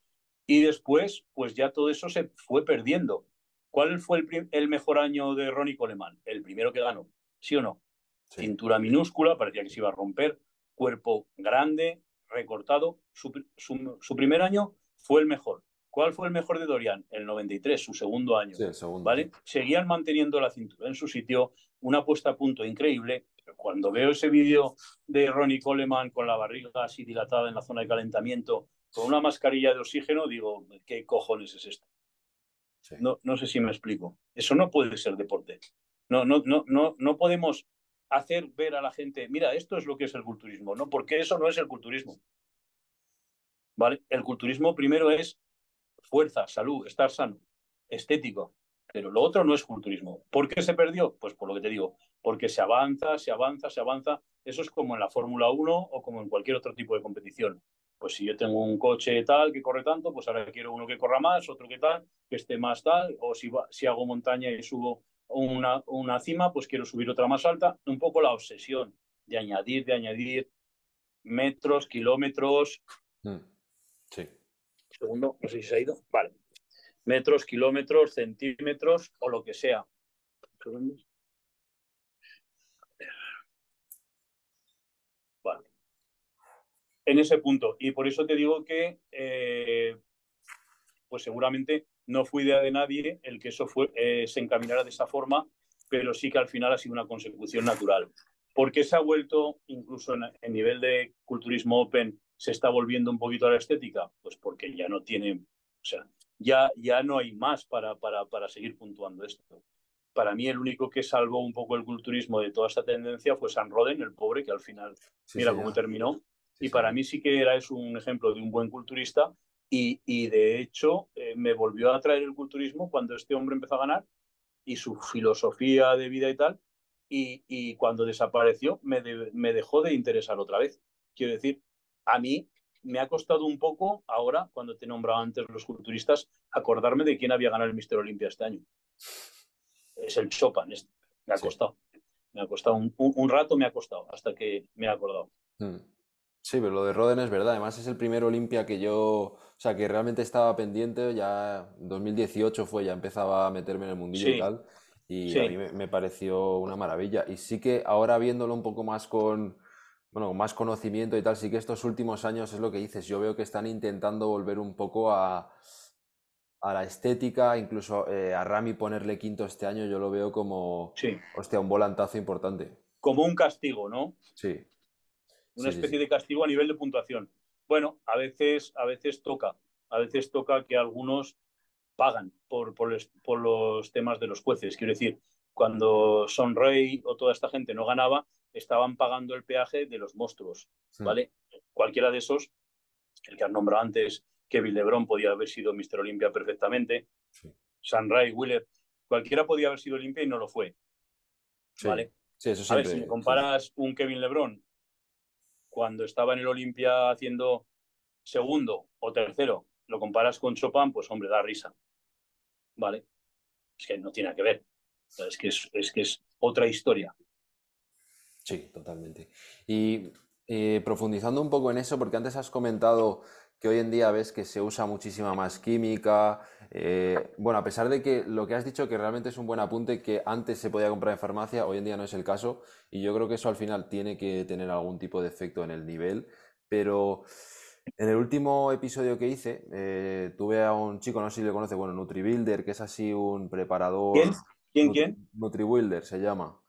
Y después, pues ya todo eso se fue perdiendo. ¿Cuál fue el, mejor año de Ronnie Coleman? El primero que ganó, ¿sí o no? Cintura minúscula, parecía que se iba a romper, cuerpo grande, recortado. Su, primer año fue el mejor. ¿Cuál fue el mejor de Dorian? El 93, su segundo año. ¿vale? Seguían manteniendo la cintura en su sitio, una puesta a punto increíble. Pero cuando veo ese vídeo de Ronnie Coleman con la barriga así dilatada en la zona de calentamiento, con una mascarilla de oxígeno, digo, ¿qué cojones es esto? No, no sé si me explico. Eso no puede ser deporte. No, no, no, no, no podemos hacer ver a la gente, mira, esto es lo que es el culturismo, ¿no? Porque eso no es el culturismo. ¿Vale? El culturismo primero es fuerza, salud, estar sano, estético, pero lo otro no es culturismo. ¿Por qué se perdió? Pues por lo que te digo, porque se avanza, se avanza, se avanza. Eso es como en la Fórmula 1 o como en cualquier otro tipo de competición. Pues si yo tengo un coche tal que corre tanto, pues ahora quiero uno que corra más, otro que tal, que esté más tal, o si, si hago montaña y subo una, una cima, pues quiero subir otra más alta. Un poco la obsesión de añadir, de añadir metros, kilómetros. Mm, sí. Segundo, no sé si se ha ido. Vale. Metros, kilómetros, centímetros o lo que sea. Vale. En ese punto. Y por eso te digo que, eh, pues seguramente no fue idea de nadie el que eso fue, eh, se encaminara de esa forma, pero sí que al final ha sido una consecución natural. ¿Por qué se ha vuelto, incluso en, nivel de culturismo open, se está volviendo un poquito a la estética? Pues porque ya no tiene, o sea, ya, ya no hay más para, para, para seguir puntuando esto. Para mí el único que salvó un poco el culturismo de toda esta tendencia fue San Roden, el pobre, que al final, mira cómo terminó. y para mí sí que era es un ejemplo de un buen culturista y, de hecho, eh, me volvió a atraer el culturismo cuando este hombre empezó a ganar y su filosofía de vida y tal. Y, cuando desapareció, me, me dejó de interesar otra vez. Quiero decir, a mí me ha costado un poco ahora, cuando te nombraba antes los culturistas, acordarme de quién había ganado el Mister Olimpia este año. Es el Chopin. Este. Me ha costado. Me ha costado un, un, rato, me ha costado, hasta que me he acordado. Hmm. Sí, pero lo de Roden es verdad. Además, es el primer Olimpia que yo, o sea, que realmente estaba pendiente. Ya 2018 fue, ya empezaba a meterme en el mundillo y tal. Y a mí me, pareció una maravilla. Y sí que ahora viéndolo un poco más con, bueno, más conocimiento y tal, sí que estos últimos años es lo que dices. Yo veo que están intentando volver un poco a, a la estética, incluso eh, a Rami ponerle quinto este año, yo lo veo como, hostia, un volantazo importante. Como un castigo, ¿no? Sí una especie de castigo a nivel de puntuación. Bueno, a veces, a veces toca, a veces toca que algunos pagan por, por, los temas de los jueces. Quiero decir, cuando Son Rey o toda esta gente no ganaba, estaban pagando el peaje de los monstruos, ¿vale? Cualquiera de esos, el que has nombrado antes, Kevin Lebron podía haber sido Mr. Olympia perfectamente, sí. Rey, Wheeler, cualquiera podía haber sido Olimpia y no lo fue, ¿vale? a ver, si me comparas un Kevin Lebron cuando estaba en el Olimpia haciendo segundo o tercero lo comparas con Chopin, pues hombre, da risa. ¿Vale? Es que no tiene que ver. Es que es, es que es otra historia. Sí, totalmente. Y eh, profundizando un poco en eso, porque antes has comentado que hoy en día ves que se usa muchísima más química. Eh, bueno, a pesar de que lo que has dicho que realmente es un buen apunte, que antes se podía comprar en farmacia, hoy en día no es el caso, y yo creo que eso al final tiene que tener algún tipo de efecto en el nivel, pero en el último episodio que hice, eh, tuve a un chico, no sé si le conoce, bueno, NutriBuilder, que es así un preparador. ¿Quién? ¿Quién? ¿Quién? NutriBuilder se llama.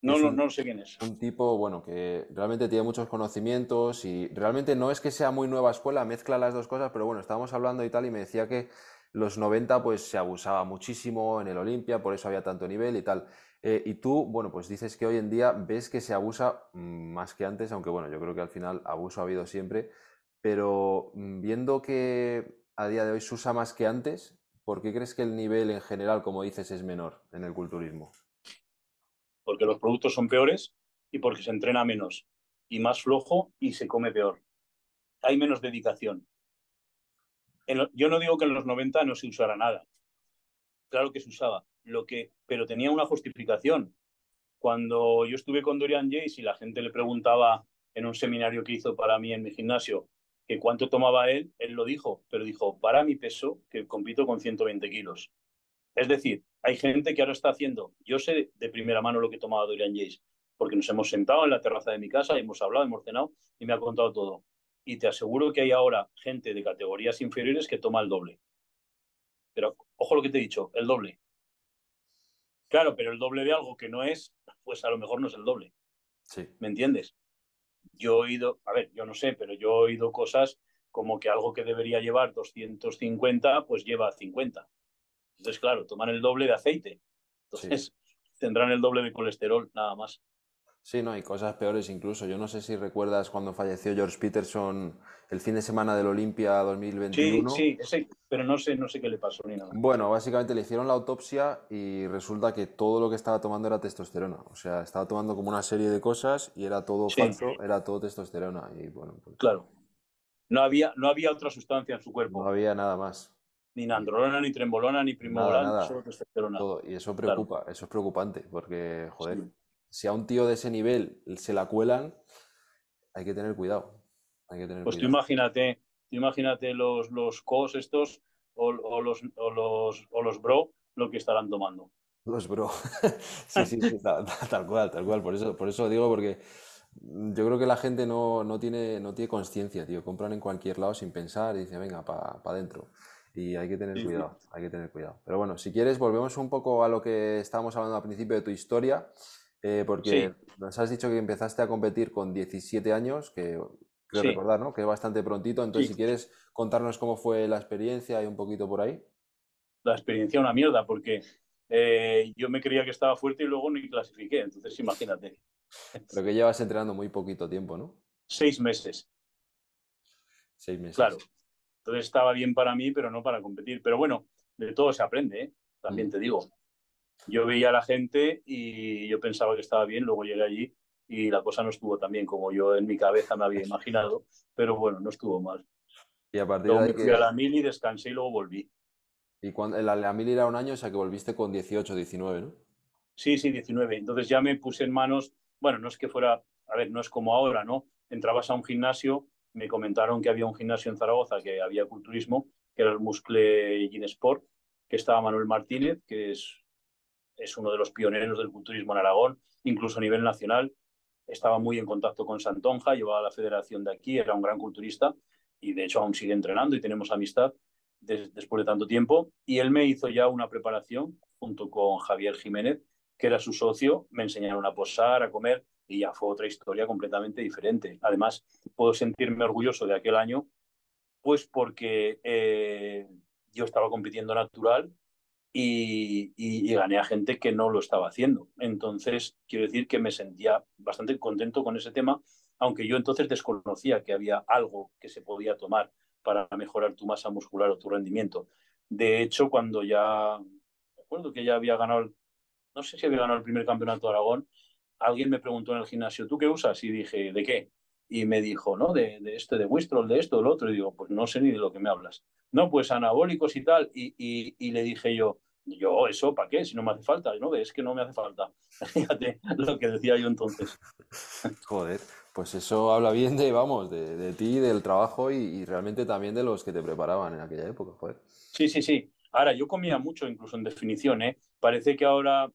No, no, no sé quién es. Un tipo, bueno, que realmente tiene muchos conocimientos y realmente no es que sea muy nueva escuela, mezcla las dos cosas, pero bueno, estábamos hablando y tal y me decía que los 90 pues se abusaba muchísimo en el Olimpia, por eso había tanto nivel y tal. Eh, y tú, bueno, pues dices que hoy en día ves que se abusa mm, más que antes, aunque bueno, yo creo que al final abuso ha habido siempre, pero mm, viendo que a día de hoy se usa más que antes, ¿por qué crees que el nivel en general, como dices, es menor en el culturismo? Porque los productos son peores y porque se entrena menos y más flojo y se come peor. Hay menos dedicación. yo no digo que en los 90 no se usara nada. Claro que se usaba, lo que, pero tenía una justificación. Cuando yo estuve con Dorian Jace y la gente le preguntaba en un seminario que hizo para mí en mi gimnasio que cuánto tomaba él, él lo dijo, pero dijo, para mi peso, que compito con 120 kilos. Es decir, hay gente que ahora está haciendo, yo sé de primera mano lo que tomaba Dorian Jace, porque nos hemos sentado en la terraza de mi casa, hemos hablado, hemos cenado y me ha contado todo. Y te aseguro que hay ahora gente de categorías inferiores que toma el doble. Pero ojo lo que te he dicho, el doble. Claro, pero el doble de algo que no es, pues a lo mejor no es el doble. Sí. ¿Me entiendes? Yo he oído, a ver, yo no sé, pero yo he oído cosas como que algo que debería llevar 250, pues lleva 50. Entonces, claro, toman el doble de aceite. Entonces, tendrán el doble de colesterol, nada más. Sí, no, hay cosas peores incluso. Yo no sé si recuerdas cuando falleció George Peterson el fin de semana del Olimpia 2021. Sí, sí, pero no sé, no sé qué le pasó ni nada. Bueno, básicamente le hicieron la autopsia y resulta que todo lo que estaba tomando era testosterona. O sea, estaba tomando como una serie de cosas y era todo falso, era todo testosterona. Y bueno, pues Claro. No había, no había otra sustancia en su cuerpo. No había nada más ni nandrolona, ni trembolona, ni primolona, solo testosterona. Y eso preocupa, eso es preocupante, porque, joder, si a un tío de ese nivel se la cuelan, hay que tener cuidado. Hay que tener pues tú imagínate, imagínate los, los cos estos o, los, o, los, o los bro lo que estarán tomando. Los bro. sí, sí, sí tal, cual, tal cual. Por eso, por eso digo, porque yo creo que la gente no, no tiene, no tiene conciencia, tío. Compran en cualquier lado sin pensar y dicen, venga, para pa adentro. Y hay que tener cuidado, hay que tener cuidado. Pero bueno, si quieres, volvemos un poco a lo que estábamos hablando al principio de tu historia, eh, porque nos has dicho que empezaste a competir con 17 años, que creo recordar, ¿no? Que es bastante prontito. Entonces, si quieres contarnos cómo fue la experiencia y un poquito por ahí. La experiencia una mierda, porque eh, yo me creía que estaba fuerte y luego ni clasifiqué, entonces imagínate. Pero que llevas entrenando muy poquito tiempo, ¿no? Seis meses. Seis meses. Claro, entonces estaba bien para mí, pero no para competir. Pero bueno, de todo se aprende, ¿eh? también mm. te digo. Yo veía a la gente y yo pensaba que estaba bien, luego llegué allí y la cosa no estuvo tan bien como yo en mi cabeza me había imaginado, pero bueno, no estuvo mal. Y a partir de ahí fui a la mili, descansé y luego volví. Y cuando la, la mili era un año, o sea que volviste con 18, 19, ¿no? Sí, sí, 19. Entonces ya me puse en manos, bueno, no es que fuera, a ver, no es como ahora, ¿no? Entrabas a un gimnasio me comentaron que había un gimnasio en Zaragoza que había culturismo, que era el Muscle Gym Sport, que estaba Manuel Martínez, que es, es uno de los pioneros del culturismo en Aragón, incluso a nivel nacional. Estaba muy en contacto con Santonja, llevaba la federación de aquí, era un gran culturista y de hecho aún sigue entrenando y tenemos amistad después de tanto tiempo. Y él me hizo ya una preparación junto con Javier Jiménez, que era su socio, me enseñaron a posar, a comer, y ya fue otra historia completamente diferente. Además, puedo sentirme orgulloso de aquel año, pues porque eh, yo estaba compitiendo natural y, gané a gente que no lo estaba haciendo. Entonces, quiero decir que me sentía bastante contento con ese tema, aunque yo entonces desconocía que había algo que se podía tomar para mejorar tu masa muscular o tu rendimiento. De hecho, cuando ya, recuerdo que ya había ganado, no sé si había ganado el primer campeonato de Aragón, alguien me preguntó en el gimnasio, ¿tú qué usas? Y dije, ¿de qué? y me dijo, ¿no? De, de este, de Wistrol, de esto, de lo otro. Y digo, pues no sé ni de lo que me hablas. No, pues anabólicos y tal. Y, y, le dije yo, yo, ¿eso para qué? Si no me hace falta. No, es que no me hace falta. Fíjate lo que decía yo entonces. Joder, pues eso habla bien de, vamos, de, de ti, del trabajo y, realmente también de los que te preparaban en aquella época, joder. Sí, sí, sí. Ahora, yo comía mucho, incluso en definición, ¿eh? Parece que ahora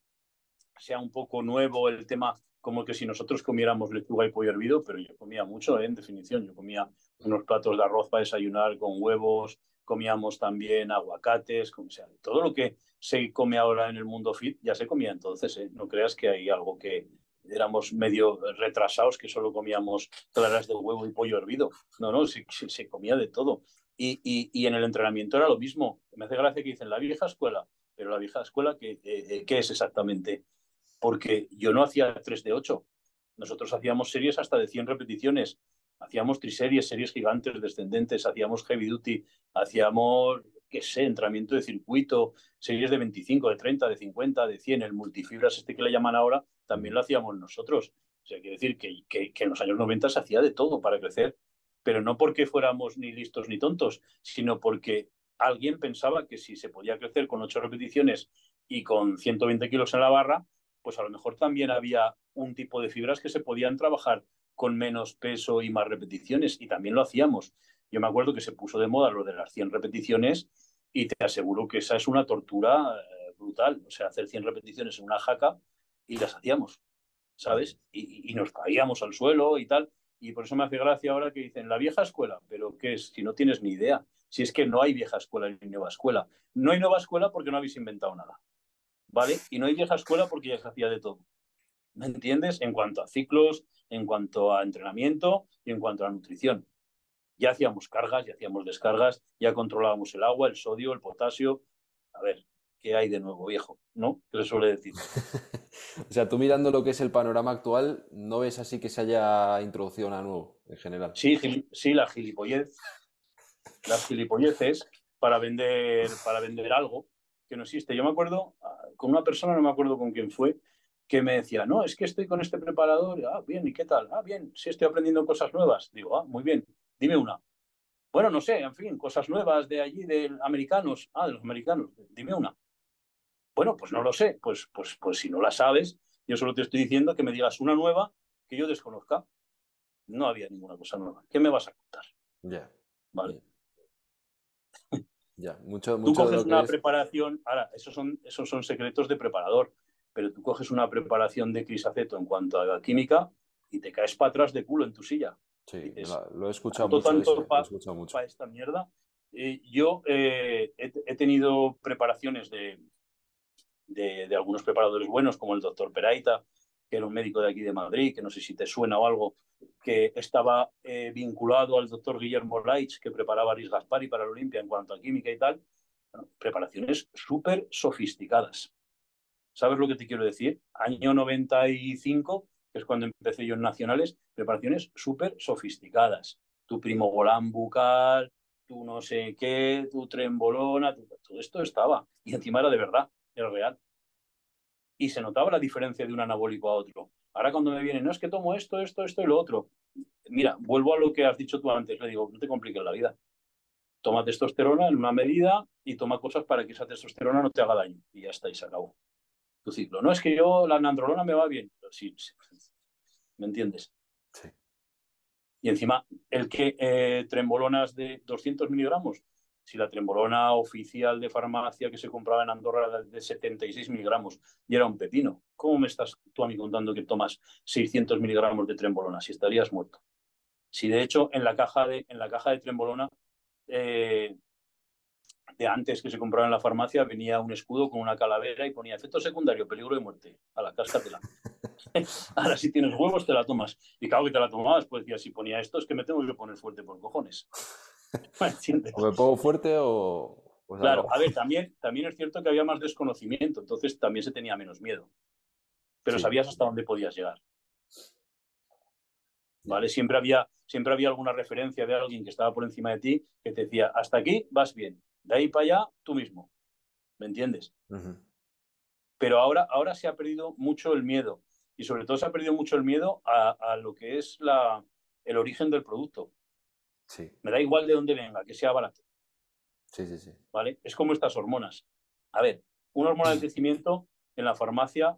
sea un poco nuevo el tema como que si nosotros comiéramos lechuga y pollo hervido, pero yo comía mucho, ¿eh? en definición. Yo comía unos platos de arroz para desayunar con huevos, comíamos también aguacates, o sea, todo lo que se come ahora en el mundo fit ya se comía entonces. ¿eh? No creas que hay algo que éramos medio retrasados, que solo comíamos claras de huevo y pollo hervido. No, no, se, se, comía de todo. Y, y, y, en el entrenamiento era lo mismo. Me hace gracia que dicen la vieja escuela, pero la vieja escuela, ¿qué, eh, ¿qué es exactamente? Porque yo no hacía 3 de 8. Nosotros hacíamos series hasta de 100 repeticiones, hacíamos triseries, series gigantes, descendentes, hacíamos heavy duty, hacíamos, qué sé, entrenamiento de circuito, series de 25, de 30, de 50, de 100, el multifibras este que le llaman ahora, también lo hacíamos nosotros. O sea, quiere decir que, que, que en los años 90 se hacía de todo para crecer, pero no porque fuéramos ni listos ni tontos, sino porque alguien pensaba que si se podía crecer con 8 repeticiones y con 120 kilos en la barra, pues a lo mejor también había un tipo de fibras que se podían trabajar con menos peso y más repeticiones, y también lo hacíamos. Yo me acuerdo que se puso de moda lo de las 100 repeticiones y te aseguro que esa es una tortura eh, brutal, o sea, hacer 100 repeticiones en una jaca y las hacíamos, ¿sabes? Y, y, nos caíamos al suelo y tal, y por eso me hace gracia ahora que dicen la vieja escuela, pero ¿qué es? Si no tienes ni idea, si es que no hay vieja escuela ni nueva escuela. No hay nueva escuela porque no habéis inventado nada. ¿Vale? Y no hay vieja escuela porque ya se hacía de todo. ¿Me entiendes? En cuanto a ciclos, en cuanto a entrenamiento y en cuanto a nutrición. Ya hacíamos cargas, ya hacíamos descargas, ya controlábamos el agua, el sodio, el potasio. A ver, ¿qué hay de nuevo, viejo? ¿No? ¿Qué se suele decir? o sea, tú mirando lo que es el panorama actual, ¿no ves así que se haya introducido nada nuevo en general? Sí, sí, la gilipollez. Las gilipolleces para vender, para vender algo que no existe. Yo me acuerdo con una persona, no me acuerdo con quién fue, que me decía, no, es que estoy con este preparador, ah, bien, ¿y qué tal? Ah, bien, sí estoy aprendiendo cosas nuevas. Digo, ah, muy bien, dime una. Bueno, no sé, en fin, cosas nuevas de allí, de americanos. Ah, de los americanos, dime una. Bueno, pues no lo sé, pues, pues, pues si no la sabes, yo solo te estoy diciendo que me digas una nueva que yo desconozca. No había ninguna cosa nueva. ¿Qué me vas a contar? Ya. Vale. Ya, mucho, tú coges una preparación, ahora, esos son, esos son secretos de preparador, pero tú coges una preparación de crisaceto en cuanto a la química y te caes para atrás de culo en tu silla. Sí, lo he escuchado mucho. Para esta mierda. yo eh, he, tenido preparaciones de, de, de, algunos preparadores buenos, como el doctor Peraita, que era un médico de aquí de Madrid, que no sé si te suena o algo, que estaba eh, vinculado al doctor Guillermo Reich, que preparaba a Riz Gaspari para la Olimpia en cuanto a química y tal. preparaciones súper sofisticadas. ¿Sabes lo que te quiero decir? Año 95, que es cuando empecé yo en Nacionales, preparaciones súper sofisticadas. Tu primo volán bucal, tu no sé qué, tu trembolona, todo esto estaba. Y encima era de verdad, era real y se notaba la diferencia de un anabólico a otro. Ahora cuando me viene, no es que tomo esto, esto, esto y lo otro. Mira, vuelvo a lo que has dicho tú antes, le digo, no te compliques la vida. Toma testosterona en una medida y toma cosas para que esa testosterona no te haga daño. Y ya está, y se acabó tu ciclo. No es que yo, la nandrolona me va bien, pero sí, ¿me entiendes? Sí. Y encima, el que eh, trembolonas de 200 miligramos, si la trembolona oficial de farmacia que se compraba en Andorra era de 76 miligramos y era un pepino, ¿cómo me estás tú a mí contando que tomas 600 miligramos de trembolona? Si estarías muerto. Si de hecho en la caja de, en la caja de trembolona eh, de antes que se compraba en la farmacia venía un escudo con una calavera y ponía efecto secundario, peligro de muerte. A la cáscatela. Ahora si tienes huevos te la tomas. Y claro que te la tomabas, pues decía, si ponía esto es que me tengo que poner fuerte por cojones. ¿O me pongo fuerte o...? claro, a ver, también, también es cierto que había más desconocimiento, entonces también se tenía menos miedo. Pero sabías hasta dónde podías llegar. ¿Vale? Siempre había, siempre había alguna referencia de alguien que estaba por encima de ti que te decía, hasta aquí vas bien, de ahí para allá tú mismo. ¿Me entiendes? Pero ahora, ahora se ha perdido mucho el miedo y sobre todo se ha perdido mucho el miedo a, a lo que es la, el origen del producto. Sí. Me da igual de dónde venga, que sea barato. Sí, sí, sí. ¿Vale? Es como estas hormonas. A ver, una hormona de crecimiento en la farmacia,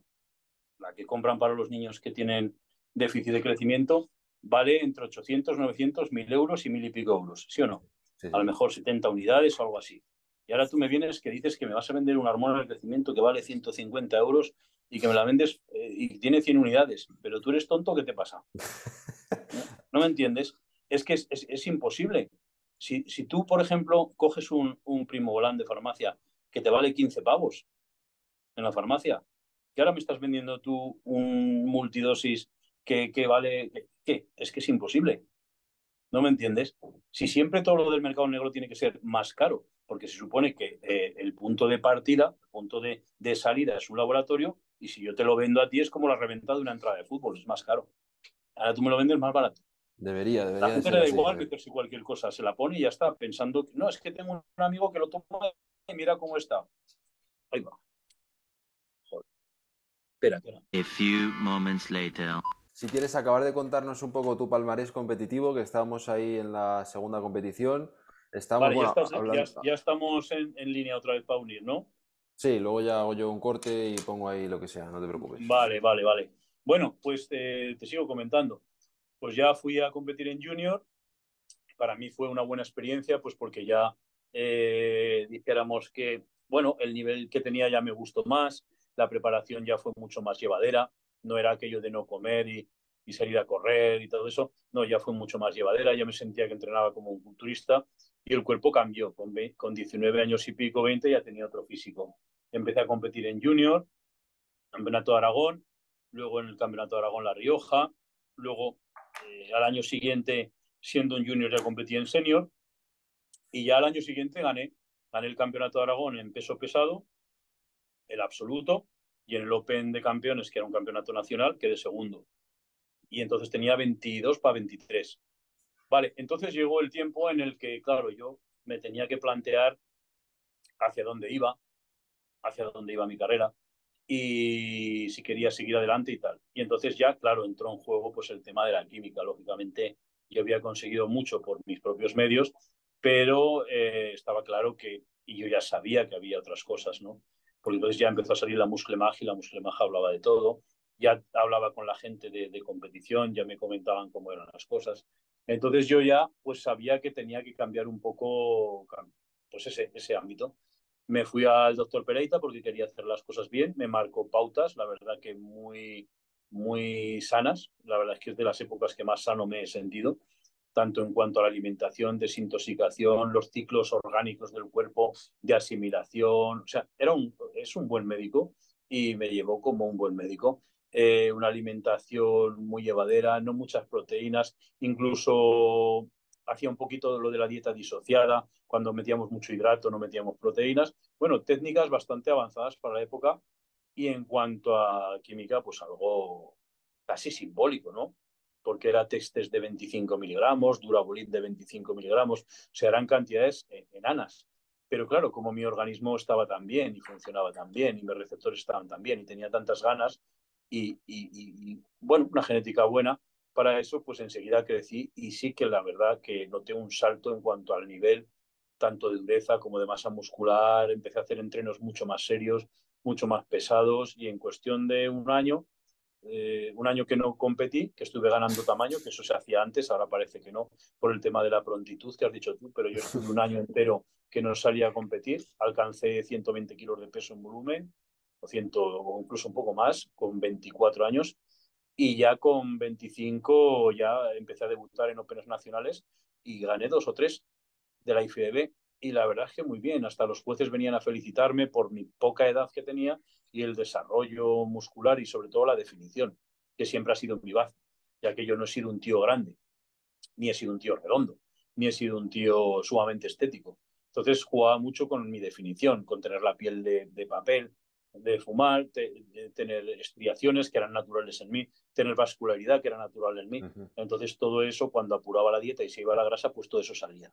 la que compran para los niños que tienen déficit de crecimiento, vale entre 800, 900, 1000 euros y mil y pico euros, ¿sí o no? sí, A lo mejor 70 unidades o algo así. Y ahora tú me vienes que dices que me vas a vender una hormona de crecimiento que vale 150 euros y que me la vendes eh, y tiene 100 unidades. Pero tú eres tonto, ¿qué te pasa? ¿No, ¿No me entiendes? Es que es, imposible. Si, si, tú, por ejemplo, coges un, un primo volán de farmacia que te vale 15 pavos en la farmacia, que ahora me estás vendiendo tú un multidosis que, que vale... ¿Qué? Es que es imposible. ¿No me entiendes? Si siempre todo lo del mercado negro tiene que ser más caro, porque se supone que eh, el punto de partida, el punto de, de, salida es un laboratorio, y si yo te lo vendo a ti es como la reventada de una entrada de fútbol, es más caro. Ahora tú me lo vendes más barato. Debería, debería. La gente le da igual meterse cualquier cosa, se la pone y ya está, pensando que no, es que tengo un amigo que lo toma y mira cómo está. Ahí va. Joder. Espera, espera. A few moments later. Si quieres acabar de contarnos un poco tu palmarés competitivo, que estábamos ahí en la segunda competición. Estamos, vale, bueno, ya, estás, hablando... ya, ya, estamos en, en, línea otra vez para unir, ¿no? Sí, luego ya hago yo un corte y pongo ahí lo que sea, no te preocupes. Vale, vale, vale. Bueno, pues te, te sigo comentando. Pues ya fui a competir en junior. Para mí fue una buena experiencia, pues porque ya eh, dijéramos que, bueno, el nivel que tenía ya me gustó más, la preparación ya fue mucho más llevadera, no era aquello de no comer y, salir a correr y todo eso, no, ya fue mucho más llevadera, ya me sentía que entrenaba como un culturista y el cuerpo cambió, con, con 19 años y pico, 20 ya tenía otro físico. Empecé a competir en junior, campeonato de Aragón, luego en el campeonato de Aragón La Rioja, luego eh, al año siguiente, siendo un junior, ya competí en senior y ya al año siguiente gané, gané el campeonato de Aragón en peso pesado, el absoluto, y en el Open de Campeones, que era un campeonato nacional, quedé segundo. Y entonces tenía 22 para 23. Vale, entonces llegó el tiempo en el que, claro, yo me tenía que plantear hacia dónde iba, hacia dónde iba mi carrera y si quería seguir adelante y tal. Y entonces ya, claro, entró en juego pues el tema de la química. Lógicamente, yo había conseguido mucho por mis propios medios, pero eh, estaba claro que, y yo ya sabía que había otras cosas, ¿no? Porque entonces ya empezó a salir la Musclemagia y la Musclemagia hablaba de todo, ya hablaba con la gente de, de, competición, ya me comentaban cómo eran las cosas. Entonces yo ya pues sabía que tenía que cambiar un poco pues ese, ese ámbito. Me fui al doctor Pereita porque quería hacer las cosas bien, me marcó pautas, la verdad que muy, muy sanas, la verdad es que es de las épocas que más sano me he sentido, tanto en cuanto a la alimentación, desintoxicación, los ciclos orgánicos del cuerpo, de asimilación, o sea, era un, es un buen médico y me llevó como un buen médico. Eh, una alimentación muy llevadera, no muchas proteínas, incluso hacía un poquito lo de la dieta disociada, cuando metíamos mucho hidrato, no metíamos proteínas. Bueno, técnicas bastante avanzadas para la época y en cuanto a química, pues algo casi simbólico, ¿no? Porque era textes de 25 miligramos, durabolid de 25 miligramos, o sea, eran cantidades enanas. Pero claro, como mi organismo estaba tan bien y funcionaba tan bien y mis receptores estaban tan bien y tenía tantas ganas y, y, y bueno, una genética buena, para eso, pues enseguida crecí y sí que la verdad que noté un salto en cuanto al nivel tanto de dureza como de masa muscular, empecé a hacer entrenos mucho más serios, mucho más pesados y en cuestión de un año, eh, un año que no competí, que estuve ganando tamaño, que eso se hacía antes, ahora parece que no, por el tema de la prontitud que has dicho tú, pero yo estuve un año entero que no salía a competir, alcancé 120 kilos de peso en volumen, o, 100, o incluso un poco más, con 24 años, y ya con 25 ya empecé a debutar en Opens nacionales y gané dos o tres de la IFBB. Y la verdad es que muy bien, hasta los jueces venían a felicitarme por mi poca edad que tenía y el desarrollo muscular y sobre todo la definición, que siempre ha sido mi base, ya que yo no he sido un tío grande, ni he sido un tío redondo, ni he sido un tío sumamente estético. Entonces jugaba mucho con mi definición, con tener la piel de papel, de fumar, te, de tener estriaciones que eran naturales en mí, tener vascularidad que era natural en mí. Uh -huh. Entonces todo eso, cuando apuraba la dieta y se iba la grasa, pues todo eso salía.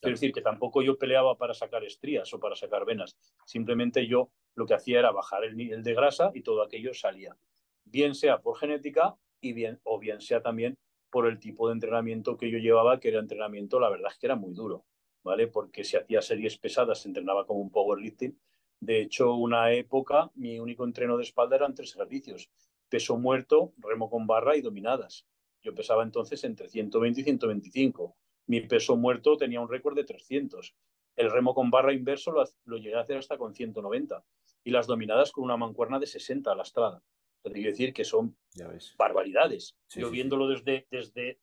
Claro. Es decir, que tampoco yo peleaba para sacar estrías o para sacar venas. Simplemente yo lo que hacía era bajar el nivel de grasa y todo aquello salía. Bien sea por genética y bien, o bien sea también por el tipo de entrenamiento que yo llevaba, que era entrenamiento, la verdad es que era muy duro, ¿vale? Porque se hacía series pesadas, se entrenaba como un powerlifting. De hecho, una época, mi único entreno de espalda eran tres ejercicios. Peso muerto, remo con barra y dominadas. Yo pesaba entonces entre 120 y 125. Mi peso muerto tenía un récord de 300. El remo con barra inverso lo, lo llegué a hacer hasta con 190. Y las dominadas con una mancuerna de 60 a la estrada. Te quiero decir que son barbaridades. Sí, Yo sí, viéndolo desde, desde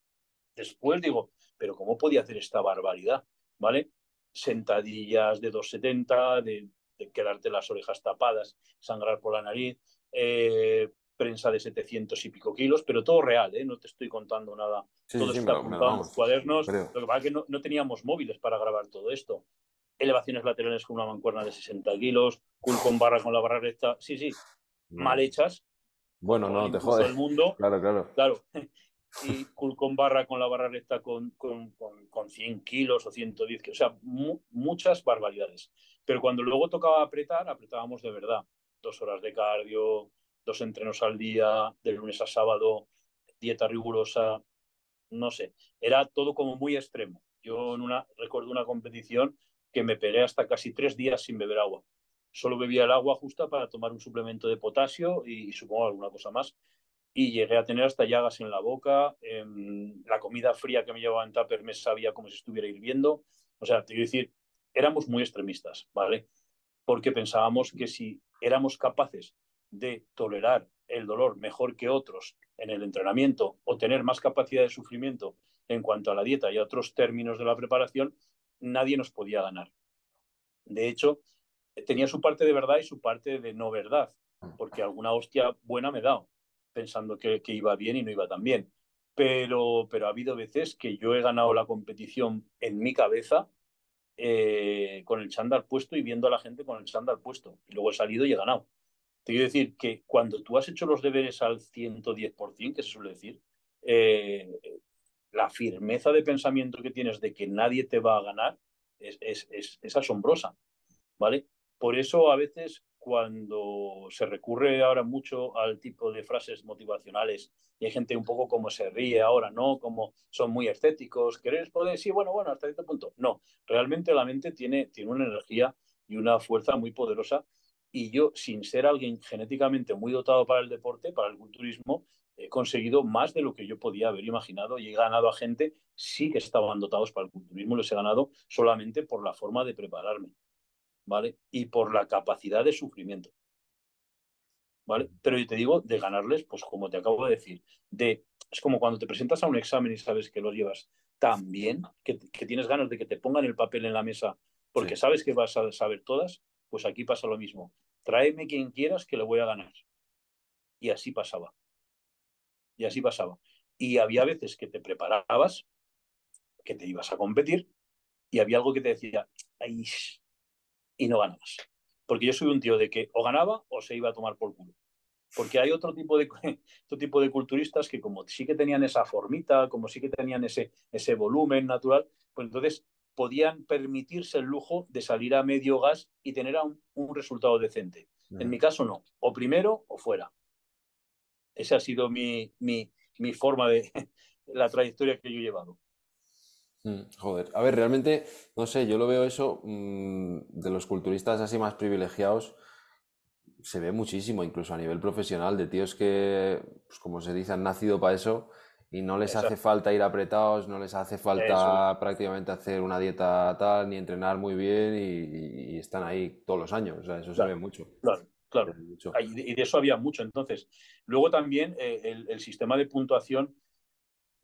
después digo, pero ¿cómo podía hacer esta barbaridad? ¿Vale? Sentadillas de 270, de, de quedarte las orejas tapadas, sangrar por la nariz, eh, prensa de 700 y pico kilos, pero todo real, ¿eh? no te estoy contando nada. Sí, todo sí, está apuntado en los cuadernos. creo. Lo que pasa es que no, no teníamos móviles para grabar todo esto. Elevaciones laterales con una mancuerna de 60 kilos, cool con barra con la barra recta. Sí, sí, mal hechas. Bueno, no, el te jodes. del mundo. Claro, claro. Claro. Y cool con barra con la barra recta con, con, con, con 100 kilos o 110 kilos. O sea, mu- muchas barbaridades. Pero cuando luego tocaba apretar, apretábamos de verdad. Dos horas de cardio, dos entrenos al día, de lunes a sábado, dieta rigurosa. No sé. Era todo como muy extremo. Yo en una, recuerdo una competición que me pegué hasta casi tres días sin beber agua. Solo bebía el agua justa para tomar un suplemento de potasio y, y supongo alguna cosa más y llegué a tener hasta llagas en la boca. Eh, la comida fría que me llevaba en tupper me sabía como si estuviera hirviendo. O sea, te quiero decir, éramos muy extremistas, ¿vale? Porque pensábamos que si éramos capaces de tolerar el dolor mejor que otros en el entrenamiento o tener más capacidad de sufrimiento en cuanto a la dieta y a otros términos de la preparación, nadie nos podía ganar. De hecho, tenía su parte de verdad y su parte de no verdad, porque alguna hostia buena me he dado pensando que, que, iba bien y no iba tan bien. Pero, pero ha habido veces que yo he ganado la competición en mi cabeza eh, con el chándal puesto y viendo a la gente con el chándal puesto. Y luego he salido y he ganado. Te quiero decir que cuando tú has hecho los deberes al 110%, que se suele decir, eh, la firmeza de pensamiento que tienes de que nadie te va a ganar es, es, es, es asombrosa. ¿Vale? Por eso a veces cuando se recurre ahora mucho al tipo de frases motivacionales y hay gente un poco como se ríe ahora, ¿no? Como son muy estéticos, ¿querés poder? Sí, bueno, bueno, hasta este punto. No, realmente la mente tiene, tiene una energía y una fuerza muy poderosa y yo, sin ser alguien genéticamente muy dotado para el deporte, para el culturismo, he conseguido más de lo que yo podía haber imaginado y he ganado a gente sí que estaban dotados para el culturismo, los he ganado solamente por la forma de prepararme. ¿Vale? Y por la capacidad de sufrimiento, ¿vale? Pero yo te digo, de ganarles, pues como te acabo de decir, de, es como cuando te presentas a un examen y sabes que lo llevas tan bien, que, que tienes ganas de que te pongan el papel en la mesa porque sí. sabes que vas a saber todas, pues aquí pasa lo mismo. Tráeme quien quieras que le voy a ganar. Y así pasaba. Y así pasaba. Y había veces que te preparabas, que te ibas a competir, y había algo que te decía, ay, y no ganabas. Porque yo soy un tío de que o ganaba o se iba a tomar por culo. Porque hay otro tipo de, otro tipo de culturistas que como sí que tenían esa formita, como sí que tenían ese, ese volumen natural, pues entonces podían permitirse el lujo de salir a medio gas y tener un, un resultado decente. Mm. En mi caso no, o primero o fuera. Esa ha sido mi, mi, mi forma de la trayectoria que yo he llevado. Joder, a ver, realmente, no sé, yo lo veo eso mmm, de los culturistas así más privilegiados, se ve muchísimo, incluso a nivel profesional, de tíos que, pues como se dice, han nacido para eso y no les hace falta ir apretados, no les hace falta eso. prácticamente hacer una dieta tal, ni entrenar muy bien y, y están ahí todos los años, o sea, eso claro, se ve mucho. Claro, claro, y de eso había mucho. Entonces, luego también eh, el, el sistema de puntuación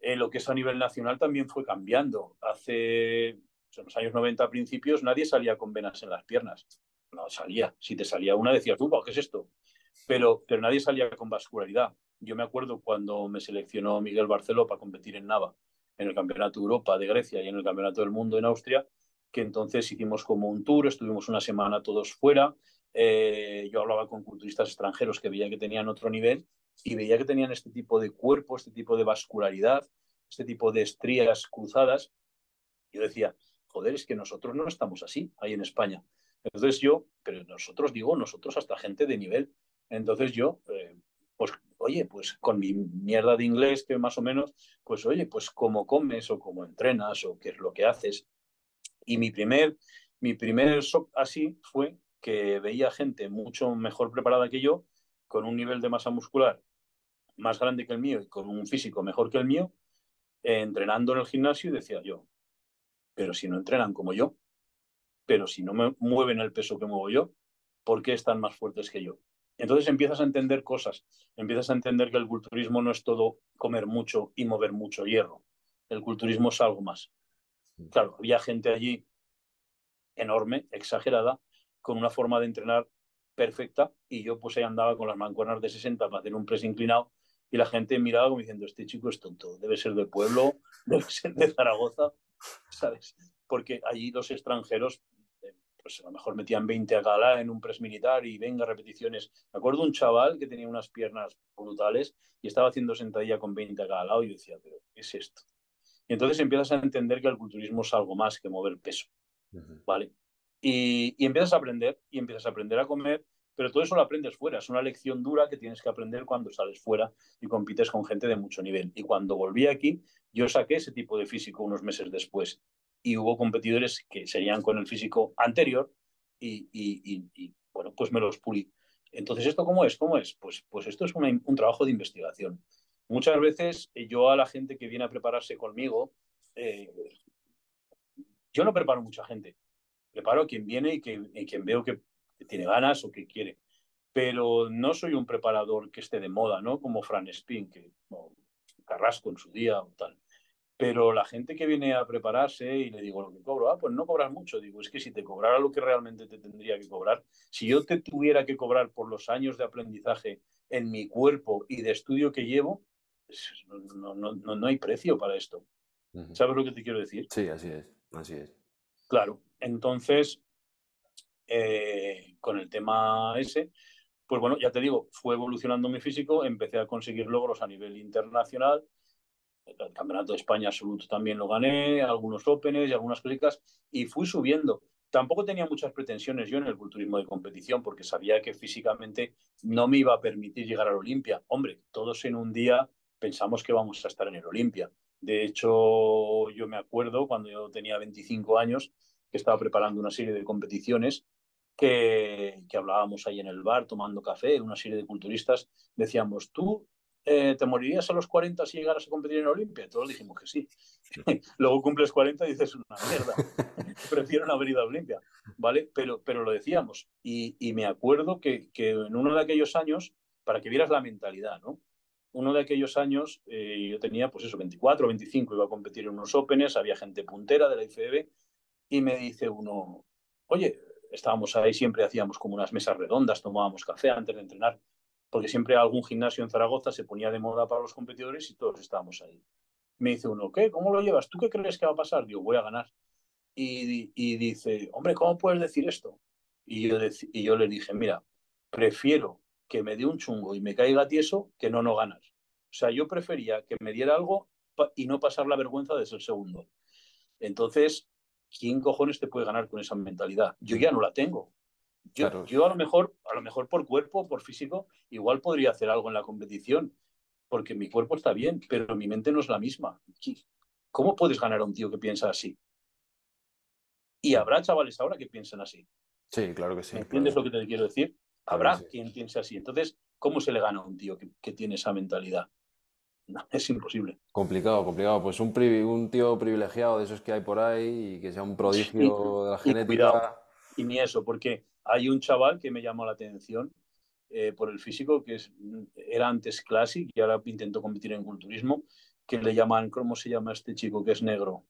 eh, lo que es a nivel nacional también fue cambiando. Hace los años 90 a principios nadie salía con venas en las piernas. No salía. Si te salía una decías, tú, ¿qué es esto? Pero, pero nadie salía con vascularidad. Yo me acuerdo cuando me seleccionó Miguel Barceló para competir en Nava, en el Campeonato Europa de Grecia y en el Campeonato del Mundo en Austria, que entonces hicimos como un tour, estuvimos una semana todos fuera. Eh, yo hablaba con culturistas extranjeros que veía que tenían otro nivel y veía que tenían este tipo de cuerpo, este tipo de vascularidad, este tipo de estrías cruzadas. Yo decía, joder, es que nosotros no estamos así ahí en España. Entonces yo, pero nosotros digo, nosotros hasta gente de nivel. Entonces yo, eh, pues oye, pues con mi mierda de inglés, que más o menos, pues oye, pues cómo comes o cómo entrenas o qué es lo que haces. Y mi primer, mi primer shock así fue que veía gente mucho mejor preparada que yo, con un nivel de masa muscular más grande que el mío y con un físico mejor que el mío, entrenando en el gimnasio y decía yo, pero si no entrenan como yo, pero si no me mueven el peso que muevo yo, ¿por qué están más fuertes que yo? Entonces empiezas a entender cosas, empiezas a entender que el culturismo no es todo comer mucho y mover mucho hierro. El culturismo es algo más. Claro, había gente allí enorme, exagerada, con una forma de entrenar perfecta y yo pues ahí andaba con las mancuernas de 60 para hacer un press inclinado y la gente miraba como diciendo, este chico es tonto, debe ser de pueblo, debe ser de Zaragoza, ¿sabes? Porque allí los extranjeros pues a lo mejor metían 20 a gala en un press militar y venga repeticiones. Me acuerdo un chaval que tenía unas piernas brutales y estaba haciendo sentadilla con 20 a cada y yo decía, pero ¿qué es esto? Y entonces empiezas a entender que el culturismo es algo más que mover peso, ¿vale? Y, empiezas a aprender, y empiezas a aprender a comer, pero todo eso lo aprendes fuera. Es una lección dura que tienes que aprender cuando sales fuera y compites con gente de mucho nivel. Y cuando volví aquí, yo saqué ese tipo de físico unos meses después y hubo competidores que serían con el físico anterior y, bueno, pues me los pulí. Entonces, ¿esto cómo es? ¿Cómo es? Pues, pues esto es un trabajo de investigación. Muchas veces eh, yo a la gente que viene a prepararse conmigo, eh, yo no preparo mucha gente, preparo a quien viene y, que, quien veo que, tiene ganas o que quiere. Pero no soy un preparador que esté de moda, ¿no? Como Fran Spin, que, Carrasco en su día o tal. Pero la gente que viene a prepararse y le digo lo que cobro, ah, pues no cobras mucho. Digo, es que si te cobrara lo que realmente te tendría que cobrar, si yo te tuviera que cobrar por los años de aprendizaje en mi cuerpo y de estudio que llevo, pues, no, no, no, no hay precio para esto. ¿Sabes lo que te quiero decir? Sí, así es, así es. Claro, entonces, eh, con el tema ese, pues bueno, ya te digo, fue evolucionando mi físico, empecé a conseguir logros a nivel internacional el Campeonato de España absoluto también lo gané, algunos Openes y algunas cositas, y fui subiendo. Tampoco tenía muchas pretensiones yo en el culturismo de competición, porque sabía que físicamente no me iba a permitir llegar al Olimpia. Hombre, todos en un día pensamos que vamos a estar en el Olimpia. De hecho, yo me acuerdo cuando yo tenía 25 años, que estaba preparando una serie de competiciones, que, que hablábamos ahí en el bar tomando café, una serie de culturistas, decíamos, tú eh, ¿te morirías a los 40 si llegaras a competir en Olimpia? Todos dijimos que sí. Luego cumples 40 y dices, una mierda, prefiero no haber ido a Olimpia, ¿vale? Pero, pero lo decíamos. Y, y me acuerdo que, que, en uno de aquellos años, para que vieras la mentalidad, ¿no? Uno de aquellos años, eh, yo tenía, pues eso, 24 o 25, iba a competir en unos Openes, había gente puntera de la IFBB, y me dice uno, oye, estábamos ahí, siempre hacíamos como unas mesas redondas, tomábamos café antes de entrenar porque siempre algún gimnasio en Zaragoza se ponía de moda para los competidores y todos estábamos ahí. Me dice uno, ¿qué? ¿Cómo lo llevas? ¿Tú qué crees que va a pasar? Digo, voy a ganar. Y, y dice, hombre, ¿cómo puedes decir esto? Y yo, y yo le dije, mira, prefiero que me dé un chungo y me caiga tieso que no no ganas. O sea, yo prefería que me diera algo y no pasar la vergüenza de ser segundo. Entonces, ¿quién cojones te puede ganar con esa mentalidad? Yo ya no la tengo. Yo, yo a lo mejor, a lo mejor por cuerpo, por físico, igual podría hacer algo en la competición, porque mi cuerpo está bien, pero mi mente no es la misma. ¿Cómo puedes ganar a un tío que piensa así? Y habrá chavales ahora que piensan así. Sí, claro que sí. entiendes lo que te quiero decir? Habrá quien piense así. Entonces, ¿cómo se le gana a un tío que, que tiene esa mentalidad? No, es imposible. Complicado, complicado. Pues un, un, tío privilegiado de esos que hay por ahí y que sea un prodigio de la genética. Y ni eso, porque hay un chaval que me llamó la atención eh, por el físico, que es, era antes Classic y ahora intentó competir en culturismo, que le llaman, ¿cómo se llama este chico? Que es negro,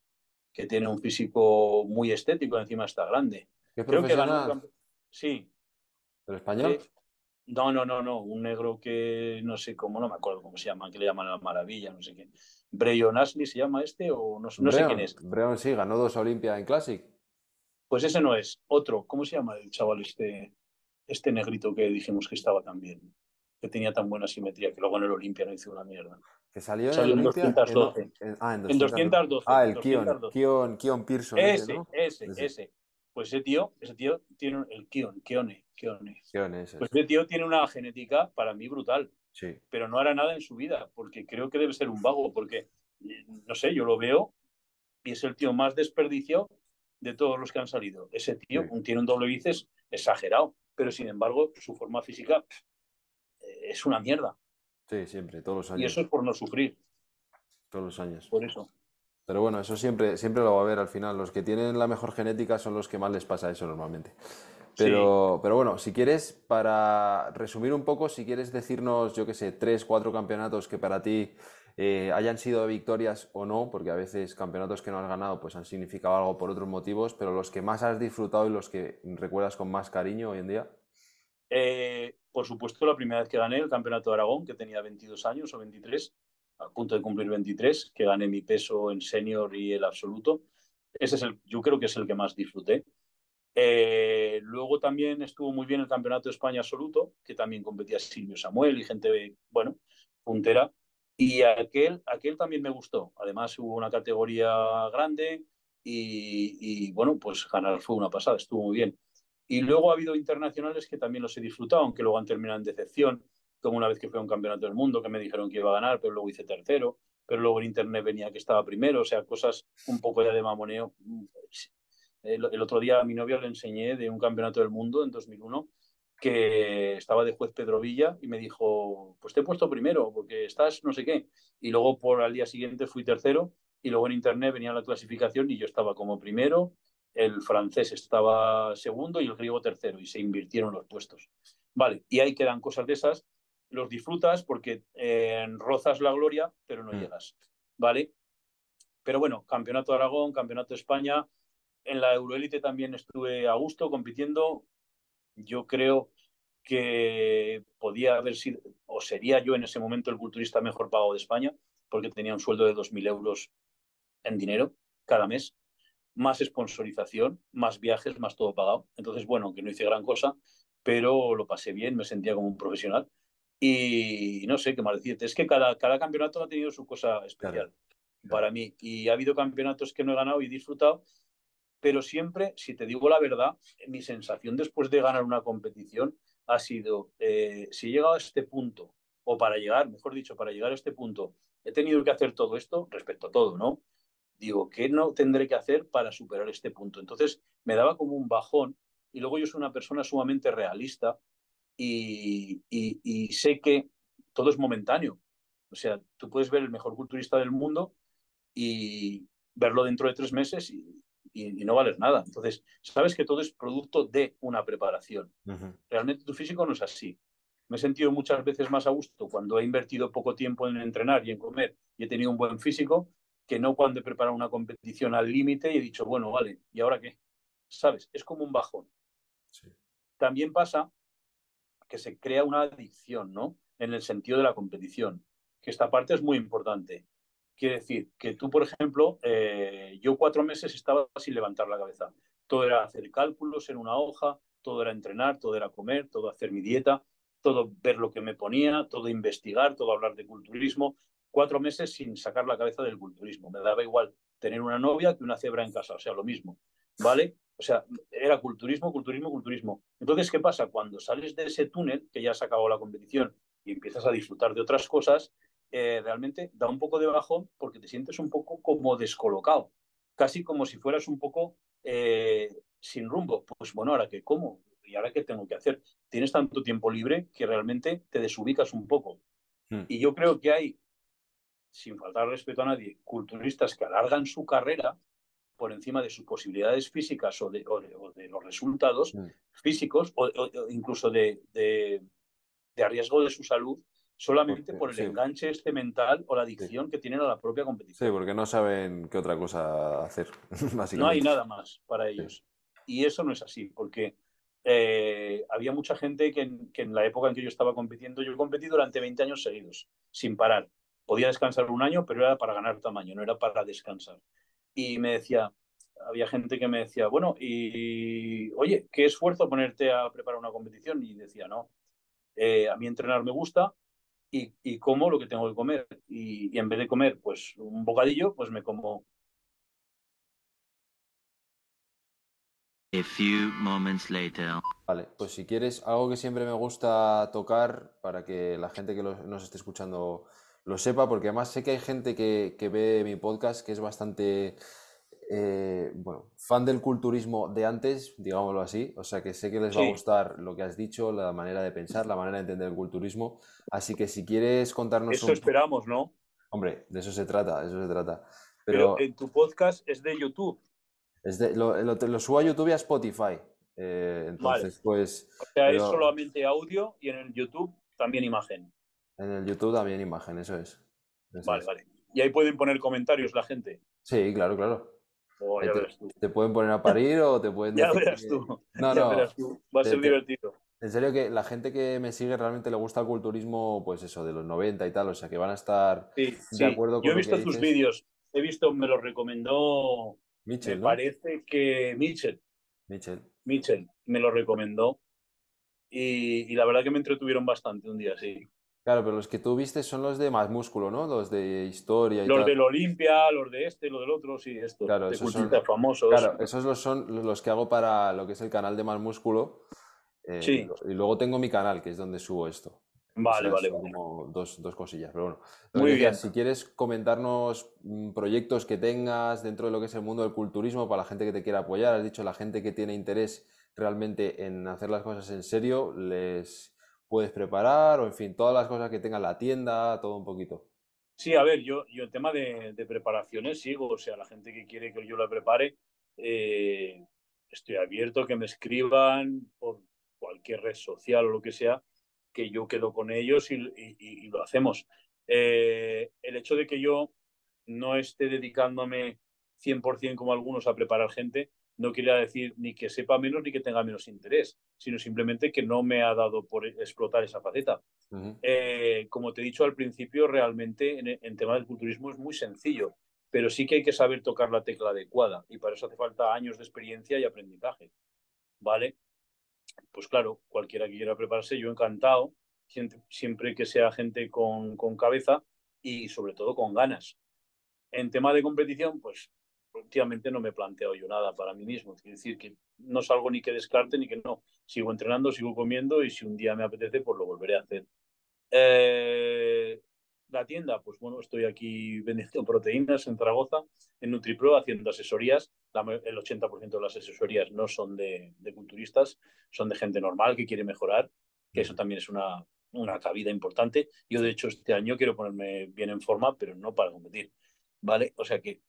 que tiene un físico muy estético, encima está grande. Creo que ganó. Sí. ¿El español? No, no, no, no. Un negro que no sé cómo, no me acuerdo cómo se llama, que le llaman la maravilla, no sé qué. Breyon Ashley se llama este o no, no sé quién es. Breon sí, ganó dos Olimpia en Classic. Pues ese no es. Otro, ¿cómo se llama el chaval este, este negrito que dijimos que estaba tan bien? Que tenía tan buena simetría, que luego en el Olimpia no hizo una mierda. Que salió, en, el 212. En, ah, en 212. Ah, el Kion, Kion, Kion Pearson. Ese, ese, ese, Pues ese tío, ese tío tiene el Kion, Kione, Kione. Kione ese, pues ese tío tiene una genética para mí brutal. Sí. pero no hará nada en su vida, porque creo que debe ser un vago, porque, eh, no sé, yo lo veo y es el tío más desperdiciado de todos los que han salido. Ese tío Sí. tiene un doble bíceps exagerado, pero sin embargo su forma física eh, es una mierda. Sí, siempre, todos los Y años. eso es por no sufrir, Todos los años. por eso. Pero bueno, eso siempre, siempre lo va a haber al final. Los que tienen la mejor genética son los que más les pasa eso normalmente. Pero, pero bueno, si quieres, para resumir un poco, si quieres decirnos, yo qué sé, tres, cuatro campeonatos que para ti eh, hayan sido victorias o no, porque a veces campeonatos que no has ganado pues han significado algo por otros motivos, pero los que más has disfrutado y los que recuerdas con más cariño hoy en día. Eh, por supuesto, la primera vez que gané el Campeonato de Aragón, que tenía 22 años o 23, a punto de cumplir 23, que gané mi peso en senior y el absoluto. Ese es el, yo creo que es el que más disfruté. Eh, luego también estuvo muy bien el Campeonato de España absoluto, que también competía Silvio Samuel y gente, bueno, puntera. Y aquel, aquel también me gustó. Además, hubo una categoría grande y, y, bueno, pues ganar fue una pasada, estuvo muy bien. Y luego ha habido internacionales que también los he disfrutado, aunque luego han terminado en decepción, como una vez que fue a un campeonato del mundo que me dijeron que iba a ganar, pero luego hice tercero, pero luego en internet venía que estaba primero, o sea, cosas un poco ya de mamoneo. El, el otro día a mi novia le enseñé de un campeonato del mundo en 2001 que estaba de juez Pedro Villa y me dijo, pues te he puesto primero porque estás no sé qué. Y luego por al día siguiente fui tercero y luego en internet venía la clasificación y yo estaba como primero, el francés estaba segundo y el griego tercero y se invirtieron los puestos. Vale, y ahí quedan cosas de esas, los disfrutas porque eh, rozas la gloria, pero no Mm. llegas. Vale, pero bueno, campeonato de Aragón, campeonato de España, en la Euroélite también estuve a gusto compitiendo. Yo creo que podía haber sido, o sería yo en ese momento el culturista mejor pagado de España, porque tenía un sueldo de 2.000 euros en dinero cada mes, más sponsorización, más viajes, más todo pagado. Entonces, bueno, que no hice gran cosa, pero lo pasé bien, me sentía como un profesional. Y no sé qué más decirte, es que cada, cada campeonato ha tenido su cosa especial Claro, claro. para mí. Y ha habido campeonatos que no he ganado y he disfrutado, pero siempre, si te digo la verdad, mi sensación después de ganar una competición ha sido, eh, si he llegado a este punto, o para llegar, mejor dicho, para llegar a este punto, he tenido que hacer todo esto respecto a todo, ¿no? Digo, ¿qué no tendré que hacer para superar este punto? Entonces me daba como un bajón y luego yo soy una persona sumamente realista y, y, y sé que todo es momentáneo. O sea, tú puedes ver el mejor culturista del mundo y verlo dentro de tres meses y, y, y, no valer nada. Entonces, sabes que todo es producto de una preparación. Uh -huh. Realmente tu físico no es así. Me he sentido muchas veces más a gusto cuando he invertido poco tiempo en entrenar y en comer y he tenido un buen físico que no cuando he preparado una competición al límite y he dicho, bueno, vale, ¿y ahora qué? ¿Sabes? Es como un bajón. Sí. También pasa que se crea una adicción, ¿no? En el sentido de la competición, que esta parte es muy importante. Quiere decir que tú, por ejemplo, eh, yo cuatro meses estaba sin levantar la cabeza. Todo era hacer cálculos en una hoja, todo era entrenar, todo era comer, todo hacer mi dieta, todo ver lo que me ponía, todo investigar, todo hablar de culturismo. Cuatro meses sin sacar la cabeza del culturismo. Me daba igual tener una novia que una cebra en casa, o sea, lo mismo, ¿vale? O sea, era culturismo, culturismo, culturismo. Entonces, ¿qué pasa? Cuando sales de ese túnel, que ya has acabado la competición y empiezas a disfrutar de otras cosas, eh, realmente da un poco de bajón porque te sientes un poco como descolocado, casi como si fueras un poco eh, sin rumbo. Pues bueno, ahora que cómo y ahora qué tengo que hacer. Tienes tanto tiempo libre que realmente te desubicas un poco. Hmm. Y yo creo que hay, sin faltar respeto a nadie, culturistas que alargan su carrera por encima de sus posibilidades físicas o de, o de, o de los resultados Hmm. físicos o, o incluso de, de, de, riesgo de su salud solamente Porque, por el sí. enganche este mental o la adicción Sí. que tienen a la propia Sí, competición. porque no saben qué otra cosa hacer, básicamente. no hay nada más para ellos. Y eso no es así, porque eh, había mucha gente que en, que en, la época en que yo estaba compitiendo, yo competí durante 20 años seguidos, sin parar. Podía descansar un año, pero era para ganar tamaño, no era para descansar. Y me decía, había gente que me decía, bueno, y oye, qué esfuerzo ponerte a preparar una competición. Y decía, no, eh, a mí entrenar me gusta y, y, como lo que tengo que comer. Y, y en vez de comer pues un bocadillo, pues me como A few moments later. Vale, pues si quieres, algo que siempre me gusta tocar para que la gente que lo- nos esté escuchando lo sepa, porque además sé que hay gente que, que ve mi podcast que es bastante, eh, bueno, fan del culturismo de antes, digámoslo así, o sea que sé que les va a gustar lo que has dicho, la manera de pensar, la manera de entender el culturismo, así que si quieres contarnos Eso un... esperamos, ¿no? Hombre, de eso se trata, de eso se trata. Pero Pero en tu podcast es de YouTube. es de- lo, lo- lo subo a YouTube y a Spotify, eh, entonces pues... O sea, es solamente audio y en el YouTube también imagen. En el YouTube también imagen, eso es. Eso Vale, es. vale. Y ahí pueden poner comentarios la gente. Sí, claro, claro. Oh, ya te, verás tú. te pueden poner a parir o te pueden Ya verás que- tú. No, ya no. verás tú. Va a Te- ser te- divertido. En serio que la gente que me sigue realmente le gusta el culturismo, pues eso, de los 90 y tal, o sea que van a estar Sí, de sí. acuerdo con Yo he visto tus vídeos. He visto, me los recomendó, Mitchell, me ¿no? parece que Mitchell. Mitchell. Mitchell me lo recomendó. Y, y la verdad que me entretuvieron bastante un día, sí. Claro, pero los que tú viste son los de más músculo, ¿no? Los de historia y Los tal. del Olimpia, los de este, los del otro, sí, estos. Claro, de esos son- famosos. Claro, esos los son los que hago para lo que es el canal de más músculo. eh, Sí. y, luego tengo mi canal, que es donde subo esto. O Vale, sea, vale, son vale. como dos, dos cosillas, pero bueno. Muy que decía, bien. Si quieres comentarnos mm, proyectos que tengas dentro de lo que es el mundo del culturismo para la gente que te quiera apoyar, has dicho la gente que tiene interés realmente en hacer las cosas en serio, les puedes preparar o en fin, todas las cosas que tenga la tienda, todo un poquito. Sí, a ver, yo, yo el tema de, preparaciones sigo, o sea, la gente que quiere que yo la prepare, eh, estoy abierto a que me escriban por cualquier red social o lo que sea, que yo quedo con ellos y lo hacemos. Eh, el hecho de que yo no esté dedicándome 100% como algunos a preparar gente, no quiere decir ni que sepa menos ni que tenga menos interés, sino simplemente que no me ha dado por explotar esa faceta. Eh, como te he dicho al principio, realmente en, en tema del culturismo es muy sencillo, pero sí que hay que saber tocar la tecla adecuada y para eso hace falta años de experiencia y aprendizaje. ¿Vale? Pues claro, cualquiera que quiera prepararse, yo encantado, siempre, siempre que sea gente con, con cabeza y sobre todo con ganas. En tema de competición, pues últimamente no me he planteado yo nada para mí mismo. Es decir, que no salgo ni que descarte ni que no. Sigo entrenando, sigo comiendo y si un día me apetece, pues lo volveré a hacer. Eh, la tienda, pues bueno, estoy aquí vendiendo proteínas en Zaragoza, en NutriPro, haciendo asesorías. La el 80% de las asesorías no son de, de culturistas, son de gente normal que quiere mejorar, que eso también es una, una cabida importante. Yo, de hecho, este año quiero ponerme bien en forma, pero no para competir. ¿Vale? O sea que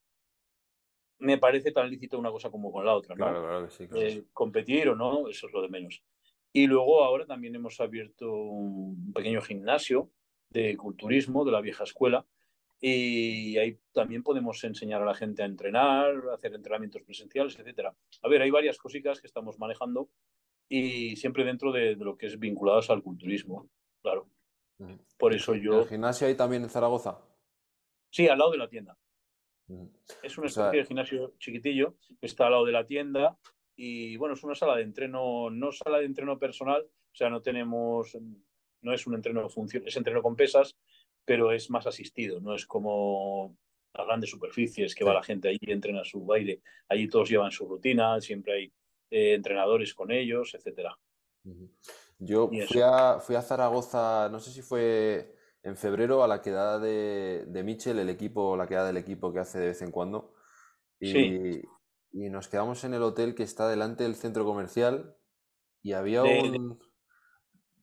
me parece tan lícito una cosa como con la otra, ¿no? Claro, claro que sí. claro. eh, competir o no, eso es lo de menos. Y luego ahora también hemos abierto un pequeño gimnasio de culturismo de la vieja escuela y ahí también podemos enseñar a la gente a entrenar, a hacer entrenamientos presenciales, etcétera. A ver, hay varias cositas que estamos manejando y siempre dentro de, de lo que es vinculados al culturismo, claro. Por eso ¿En yo... el gimnasio ahí también en Zaragoza? Sí, al lado de la tienda. Ujú. Es una O sea- especie de gimnasio chiquitillo que está al lado de la tienda y bueno, es una sala de entreno, no sala de entreno personal, o sea, no tenemos, no es un entreno función, es entreno con pesas, pero es más asistido, no es como las grandes superficies que va la gente allí y entrena su baile. Allí todos llevan su rutina, siempre hay eh, entrenadores con ellos, etcétera. Yo fui a, fui a Zaragoza, no sé si fue en febrero, a la quedada de, de Mitchell, el equipo, la quedada del equipo que hace de vez en cuando. Y, Sí. y nos quedamos en el hotel que está delante del centro comercial y había De- un...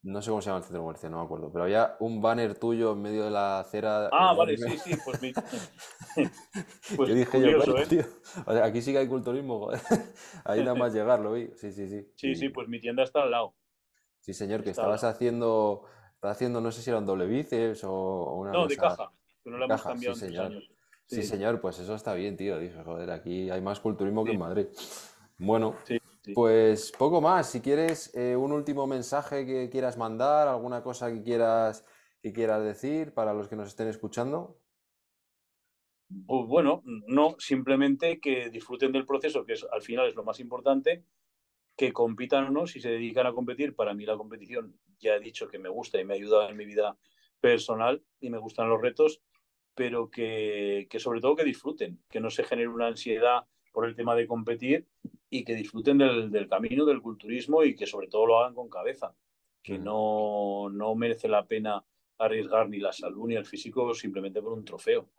No sé cómo se llama el centro comercial, no me acuerdo, pero había un banner tuyo en medio de la acera. Ah, vale, sí, sí, pues, mi- pues Que dije yo, curioso, "Coño, ¿eh? tío, o sea, aquí sí que hay culturismo, joder". Ahí nada más llegar, lo vi. Sí, sí, sí. Sí, Y- sí, pues mi tienda está al lado. Sí, señor, que Está estabas haciendo, estabas haciendo, no sé si era un doble bíceps o, o una No, de caja, que no la hemos cambiado sí, señor. años. Sí, señor, pues eso está bien, tío. Dije, joder, aquí hay más culturismo que en Madrid. Bueno, pues poco más. Si quieres eh, un último mensaje que quieras mandar, alguna cosa que quieras, que quieras decir para los que nos estén escuchando. Pues bueno, no, simplemente que disfruten del proceso, que es, al final es lo más importante, que compitan o no, si se dedican a competir, para mí la competición ya he dicho que me gusta y me ha ayudado en mi vida personal y me gustan los retos, pero que, que sobre todo que disfruten, que no se genere una ansiedad por el tema de competir y que disfruten del, camino del culturismo y que sobre todo lo hagan con cabeza, que no, no merece la pena arriesgar ni la salud ni el físico simplemente por un trofeo.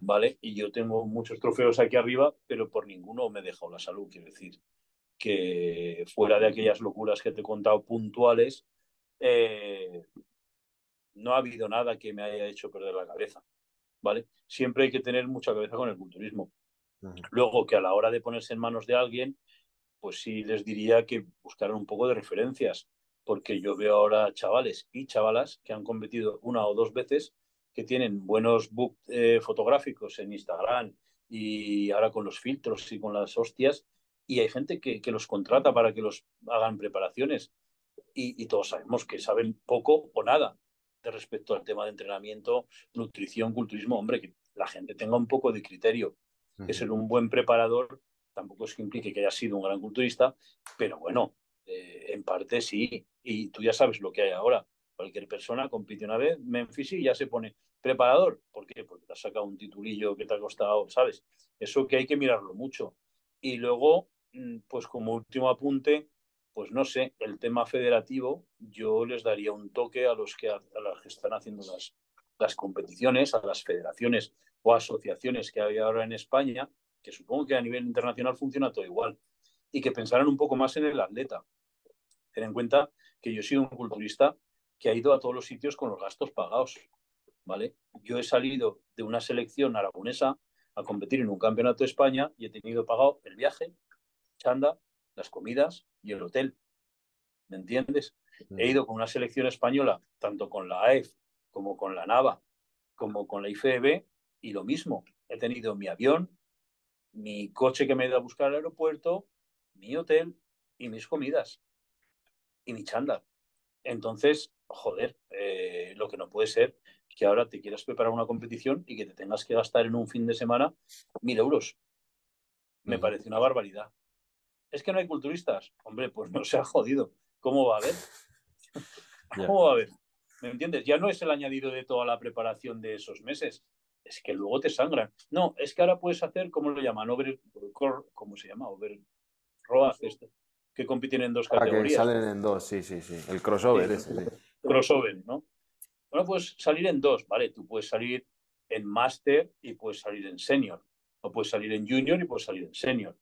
¿Vale? Y yo tengo muchos trofeos aquí arriba, pero por ninguno me he dejado la salud, quiero decir. Que fuera de aquellas locuras que te he contado puntuales, eh, no ha habido nada que me haya hecho perder la cabeza. ¿Vale? Siempre hay que tener mucha cabeza con el culturismo. Luego que a la hora de ponerse en manos de alguien, pues sí les diría que buscaran un poco de referencias, porque yo veo ahora chavales y chavalas que han competido una o dos veces, que tienen buenos book eh, fotográficos en Instagram y ahora con los filtros y con las hostias, y hay gente que, los contrata para que los hagan preparaciones. Y, todos sabemos que saben poco o nada de respecto al tema de entrenamiento, nutrición, culturismo. Hombre, que la gente tenga un poco de criterio. Que ser un buen preparador tampoco es que implique que haya sido un gran culturista, pero bueno, eh, en parte sí. Y tú ya sabes lo que hay ahora. Cualquier persona compite una vez, Memphis y ya se pone preparador. ¿Por qué? Porque te has sacado un titulillo que te ha costado, ¿sabes? Eso que hay que mirarlo mucho. Y luego, pues como último apunte, pues no sé, el tema federativo, yo les daría un toque a los que, a que están haciendo las, las competiciones, a las federaciones o asociaciones que hay ahora en España, que supongo que a nivel internacional funciona todo igual, y que pensaran un poco más en el atleta. Ten en cuenta que yo soy un culturista que ha ido a todos los sitios con los gastos pagados. ¿vale? Yo he salido de una selección aragonesa a competir en un campeonato de España y he tenido pagado el viaje, chanda, las comidas y el hotel. ¿Me entiendes? He ido con una selección española, tanto con la AEF como con la NAVA, como con la IFEB, y lo mismo. He tenido mi avión, mi coche que me ha ido a buscar al aeropuerto, mi hotel y mis comidas y mi chándal. Entonces, joder, eh, lo que no puede ser que ahora te quieras preparar una competición y que te tengas que gastar en un fin de semana mil euros. Me parece una barbaridad. Es que no hay culturistas. Hombre, pues no se ha jodido. ¿Cómo va a haber? ¿Cómo va a haber? ¿Me entiendes? Ya no es el añadido de toda la preparación de esos meses es que luego te sangran. No, es que ahora puedes hacer, ¿cómo lo llaman? Over, ¿Cómo se llama? Over esto, que compiten en dos ah, categorías. salen en dos, sí, sí, sí. El crossover ese, sí. Crossover, ¿no? Bueno, puedes salir en dos, ¿vale? Tú puedes salir en Master y puedes salir en Senior. O puedes salir en Junior y puedes salir en Senior.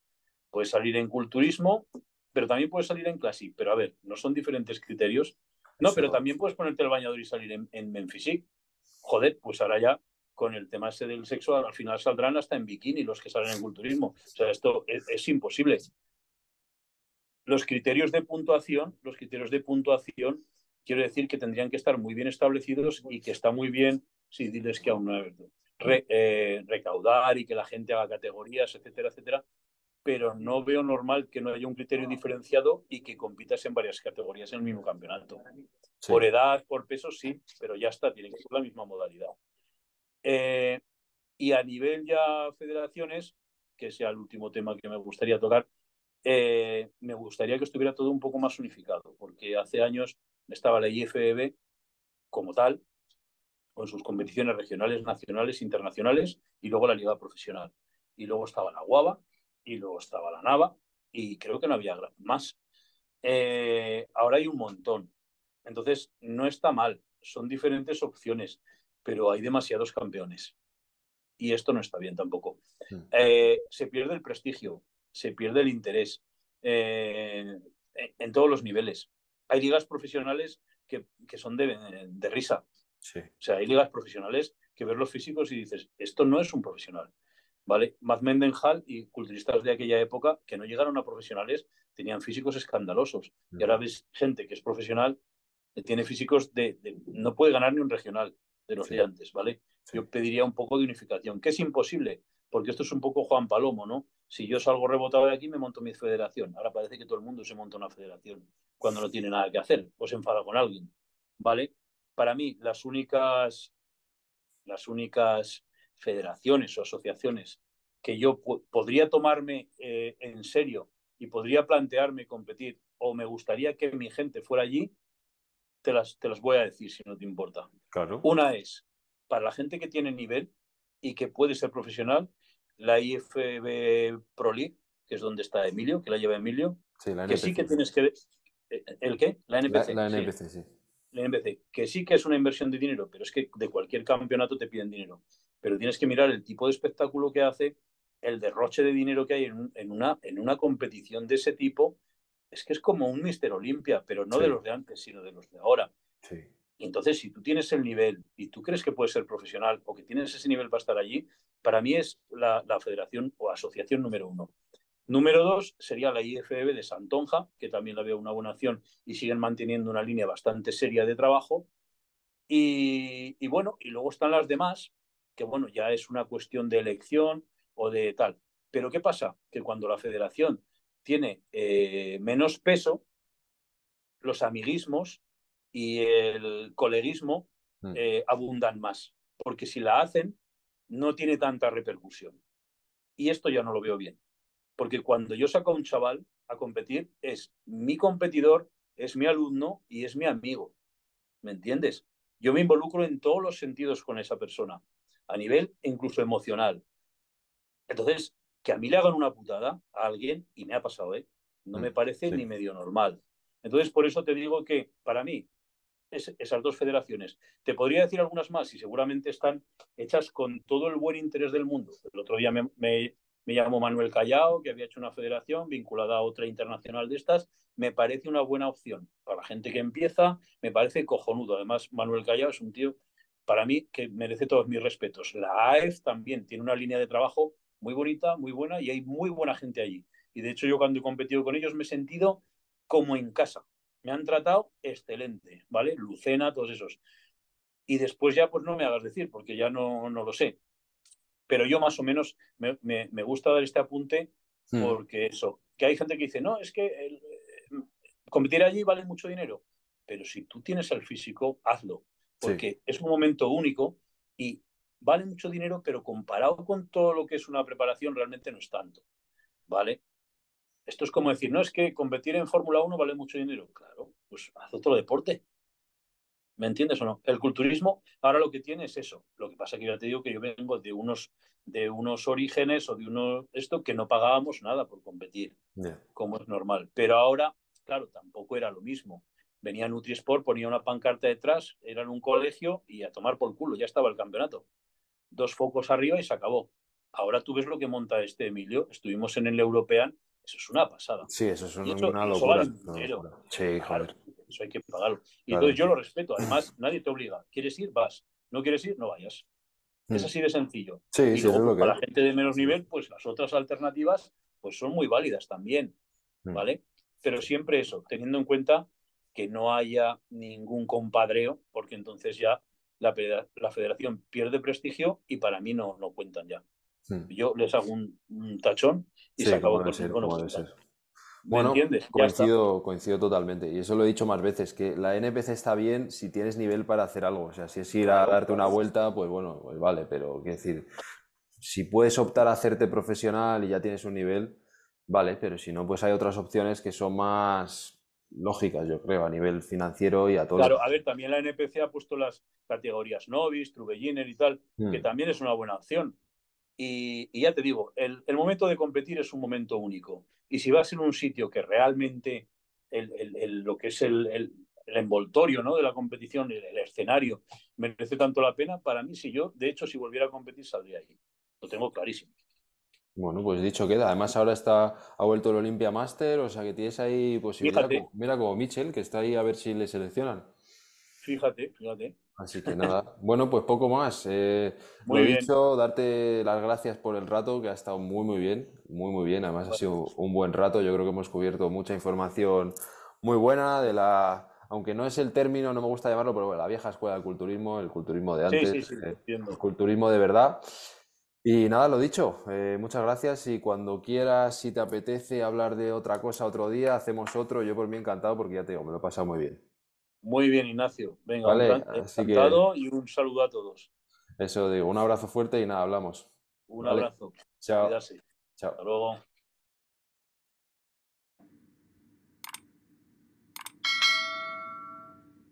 Puedes salir en Culturismo, pero también puedes salir en Classic. Pero a ver, ¿no son diferentes criterios? No, pero también puedes ponerte el bañador y salir en, en, Joder, pues ahora ya con el tema ese del sexo, al final saldrán hasta en bikini los que salen en culturismo. O sea, esto es, imposible. Los criterios de puntuación, los criterios de puntuación, quiero decir que tendrían que estar muy bien establecidos y que está muy bien, si diles que aún no eh, recaudar y que la gente haga categorías, etcétera, etcétera, pero no veo normal que no haya un criterio diferenciado y que compitas en varias categorías en el mismo campeonato. Por edad, por peso, sí, pero ya está, tiene que ser la misma modalidad. Eh, y a nivel ya federaciones, que sea el último tema que me gustaría tocar, eh, me gustaría que estuviera todo un poco más unificado, porque hace años estaba la IFBB como tal, con sus competiciones regionales, nacionales, internacionales, y luego la liga profesional. Y luego estaba la Guava, y luego estaba la Nava, y creo que no había más. Eh, ahora hay un montón. Entonces, no está mal, son diferentes opciones pero hay demasiados campeones. Y esto no está bien tampoco. Hmm. Eh, se pierde el prestigio, se pierde el interés eh, en todos los niveles. Hay ligas profesionales que, son de, risa. O sea, hay ligas profesionales que ves los físicos y dices, esto no es un profesional. ¿Vale? Matt Mendenhall y culturistas de aquella época que no llegaron a profesionales tenían físicos escandalosos. Y ahora ves gente que es profesional, que tiene físicos de, no puede ganar ni un regional de los gigantes, ¿vale? Yo pediría un poco de unificación, que es imposible, porque esto es un poco Juan Palomo, ¿no? Si yo salgo rebotado de aquí, me monto mi federación. Ahora parece que todo el mundo se monta una federación cuando no tiene nada que hacer o se enfada con alguien, ¿vale? Para mí, las únicas, las únicas federaciones o asociaciones que yo podría tomarme eh, en serio y podría plantearme competir o me gustaría que mi gente fuera allí te las, te las voy a decir si no te importa. Claro. Una es, para la gente que tiene nivel y que puede ser profesional, la IFB Pro League que es donde está Emilio, que la lleva Emilio, Sí, la que NPC. sí que tienes que... eh, ¿El qué? La NPC. la. NPC, sí. la NBC, que sí que es una inversión de dinero, pero es que de cualquier campeonato te piden dinero. Pero tienes que mirar el tipo de espectáculo que hace, el derroche de dinero que hay en, un- en una, en una competición de ese tipo. Es que es como un Mister Olimpia, pero no Sí. de los de antes, sino de los de ahora. Sí. Y entonces, si tú tienes el nivel y tú crees que puedes ser profesional o que tienes ese nivel para estar allí, para mí es la, la federación o asociación número uno. Número dos sería la IFBB de Santonja, que también la veo una buena acción y siguen manteniendo una línea bastante seria de trabajo. Y, y bueno, y luego están las demás, que bueno, ya es una cuestión de elección o de tal. Pero ¿qué pasa? Que cuando la federación tiene eh, menos peso, los amiguismos y el coleguismo Mm. eh, abundan más. Porque si la hacen, no tiene tanta repercusión. Y esto ya no lo veo bien. Porque cuando yo saco a un chaval a competir, es mi competidor, es mi alumno y es mi amigo. ¿Me entiendes? Yo me involucro en todos los sentidos con esa persona, a nivel incluso emocional. Entonces, que a mí le hagan una putada a alguien, y me ha pasado, ¿eh? No me Mm, parece sí. ni medio normal. Entonces, por eso te digo que para mí, es- esas dos federaciones, te podría decir algunas más y seguramente están hechas con todo el buen interés del mundo. El otro día me, me, me llamó Manuel Callao, que había hecho una federación vinculada a otra internacional de estas. Me parece una buena opción para la gente que empieza, me parece cojonudo. Además, Manuel Callao es un tío, para mí, que merece todos mis respetos. La AEF también tiene una línea de trabajo muy bonita, muy buena y hay muy buena gente allí. Y de hecho, yo cuando he competido con ellos me he sentido como en casa. Me han tratado excelente, ¿vale? Lucena, todos esos. Y después ya, pues no me hagas decir, porque ya no, no lo sé. Pero yo más o menos me, me- me gusta dar este apunte Mm. porque eso, que hay gente que dice, no, es que el, eh, competir allí vale mucho dinero. Pero si tú tienes el físico, hazlo. Sí. Porque es un momento único y vale mucho dinero, pero comparado con todo lo que es una preparación, realmente no es tanto. ¿Vale? Esto es como decir, no, es que competir en Fórmula 1 vale mucho dinero. Claro, pues haz otro deporte. ¿Me entiendes o no? El culturismo ahora lo que tiene es eso. Lo que pasa que ya te digo que yo vengo de unos, de unos orígenes o de uno esto que no pagábamos nada por competir, como es normal. Pero ahora, claro, tampoco era lo mismo. Venía Nutrisport, ponía una pancarta detrás, era en un colegio y a tomar por culo, ya estaba el campeonato. Dos focos arriba y se acabó. Ahora tú ves lo que monta este Emilio. Estuvimos en el European, eso es una pasada. Sí, eso es una, eso- eso locura. vale locura. Sí, Claro, eso hay que pagarlo. Y Claro. entonces yo lo respeto. Además, nadie te obliga. ¿Quieres ir? Vas. ¿No quieres ir? No vayas. Es Mm. así de sencillo. Sí, y sí, luego, eso es lo que para la gente de menos nivel, pues las otras alternativas pues son muy válidas también, Mm. ¿vale? Pero siempre eso, teniendo en cuenta que no haya ningún compadreo, porque entonces ya la, federa- la federación pierde prestigio y para mí no, no cuentan ya. Mm. Yo les hago un, un tachón y Sí, se acabó con ser, ser. ¿Me Bueno, entiendes? Coincido, coincido totalmente. Y eso lo he dicho más veces, que la NPC está bien si tienes nivel para hacer algo. O sea, si es ir a darte una vuelta, pues bueno, pues vale, pero quiero decir, si puedes optar a hacerte profesional y ya tienes un nivel, vale, pero si no, pues hay otras opciones que son más lógicas, yo creo, a nivel financiero y a todo. Claro, a ver, también la NPC ha puesto las categorías Novice, True Beginner y tal, Mm. que también es una buena opción. Y, y ya te digo, el, el momento de competir es un momento único. Y si vas en un sitio que realmente el, el- lo que es el, envoltorio ¿no? de la competición, el, el escenario, merece tanto la pena, para mí, si yo, de hecho, si volviera a competir, saldría ahí. Lo tengo clarísimo. Bueno, pues dicho queda. Además, ahora está, ha vuelto el Olympia Master, o sea que tienes ahí posibilidad. Fíjate. como- Mira como Mitchell, que está ahí a ver si le seleccionan. Fíjate, fíjate. Así que nada. Bueno, pues poco más. Eh, Muy lo bien. dicho, darte las gracias por el rato, que ha estado muy, muy bien. Muy, muy bien. Además, ha sido un buen rato. Yo creo que hemos cubierto mucha información muy buena de la. Aunque no es el término, no me gusta llamarlo, pero bueno, la vieja escuela del culturismo, el culturismo de Sí, antes, sí, sí, eh, entiendo. el culturismo de verdad. Y nada, lo dicho, eh, muchas gracias y cuando quieras, si te apetece hablar de otra cosa otro día, hacemos otro. Yo por mí encantado porque ya te digo, me lo he pasado muy bien. Muy bien, Ignacio. Venga, Vale, que- encantado y un saludo a todos. Eso digo, un abrazo fuerte y nada, hablamos. Un Vale. abrazo. Chao. Chao. Hasta luego.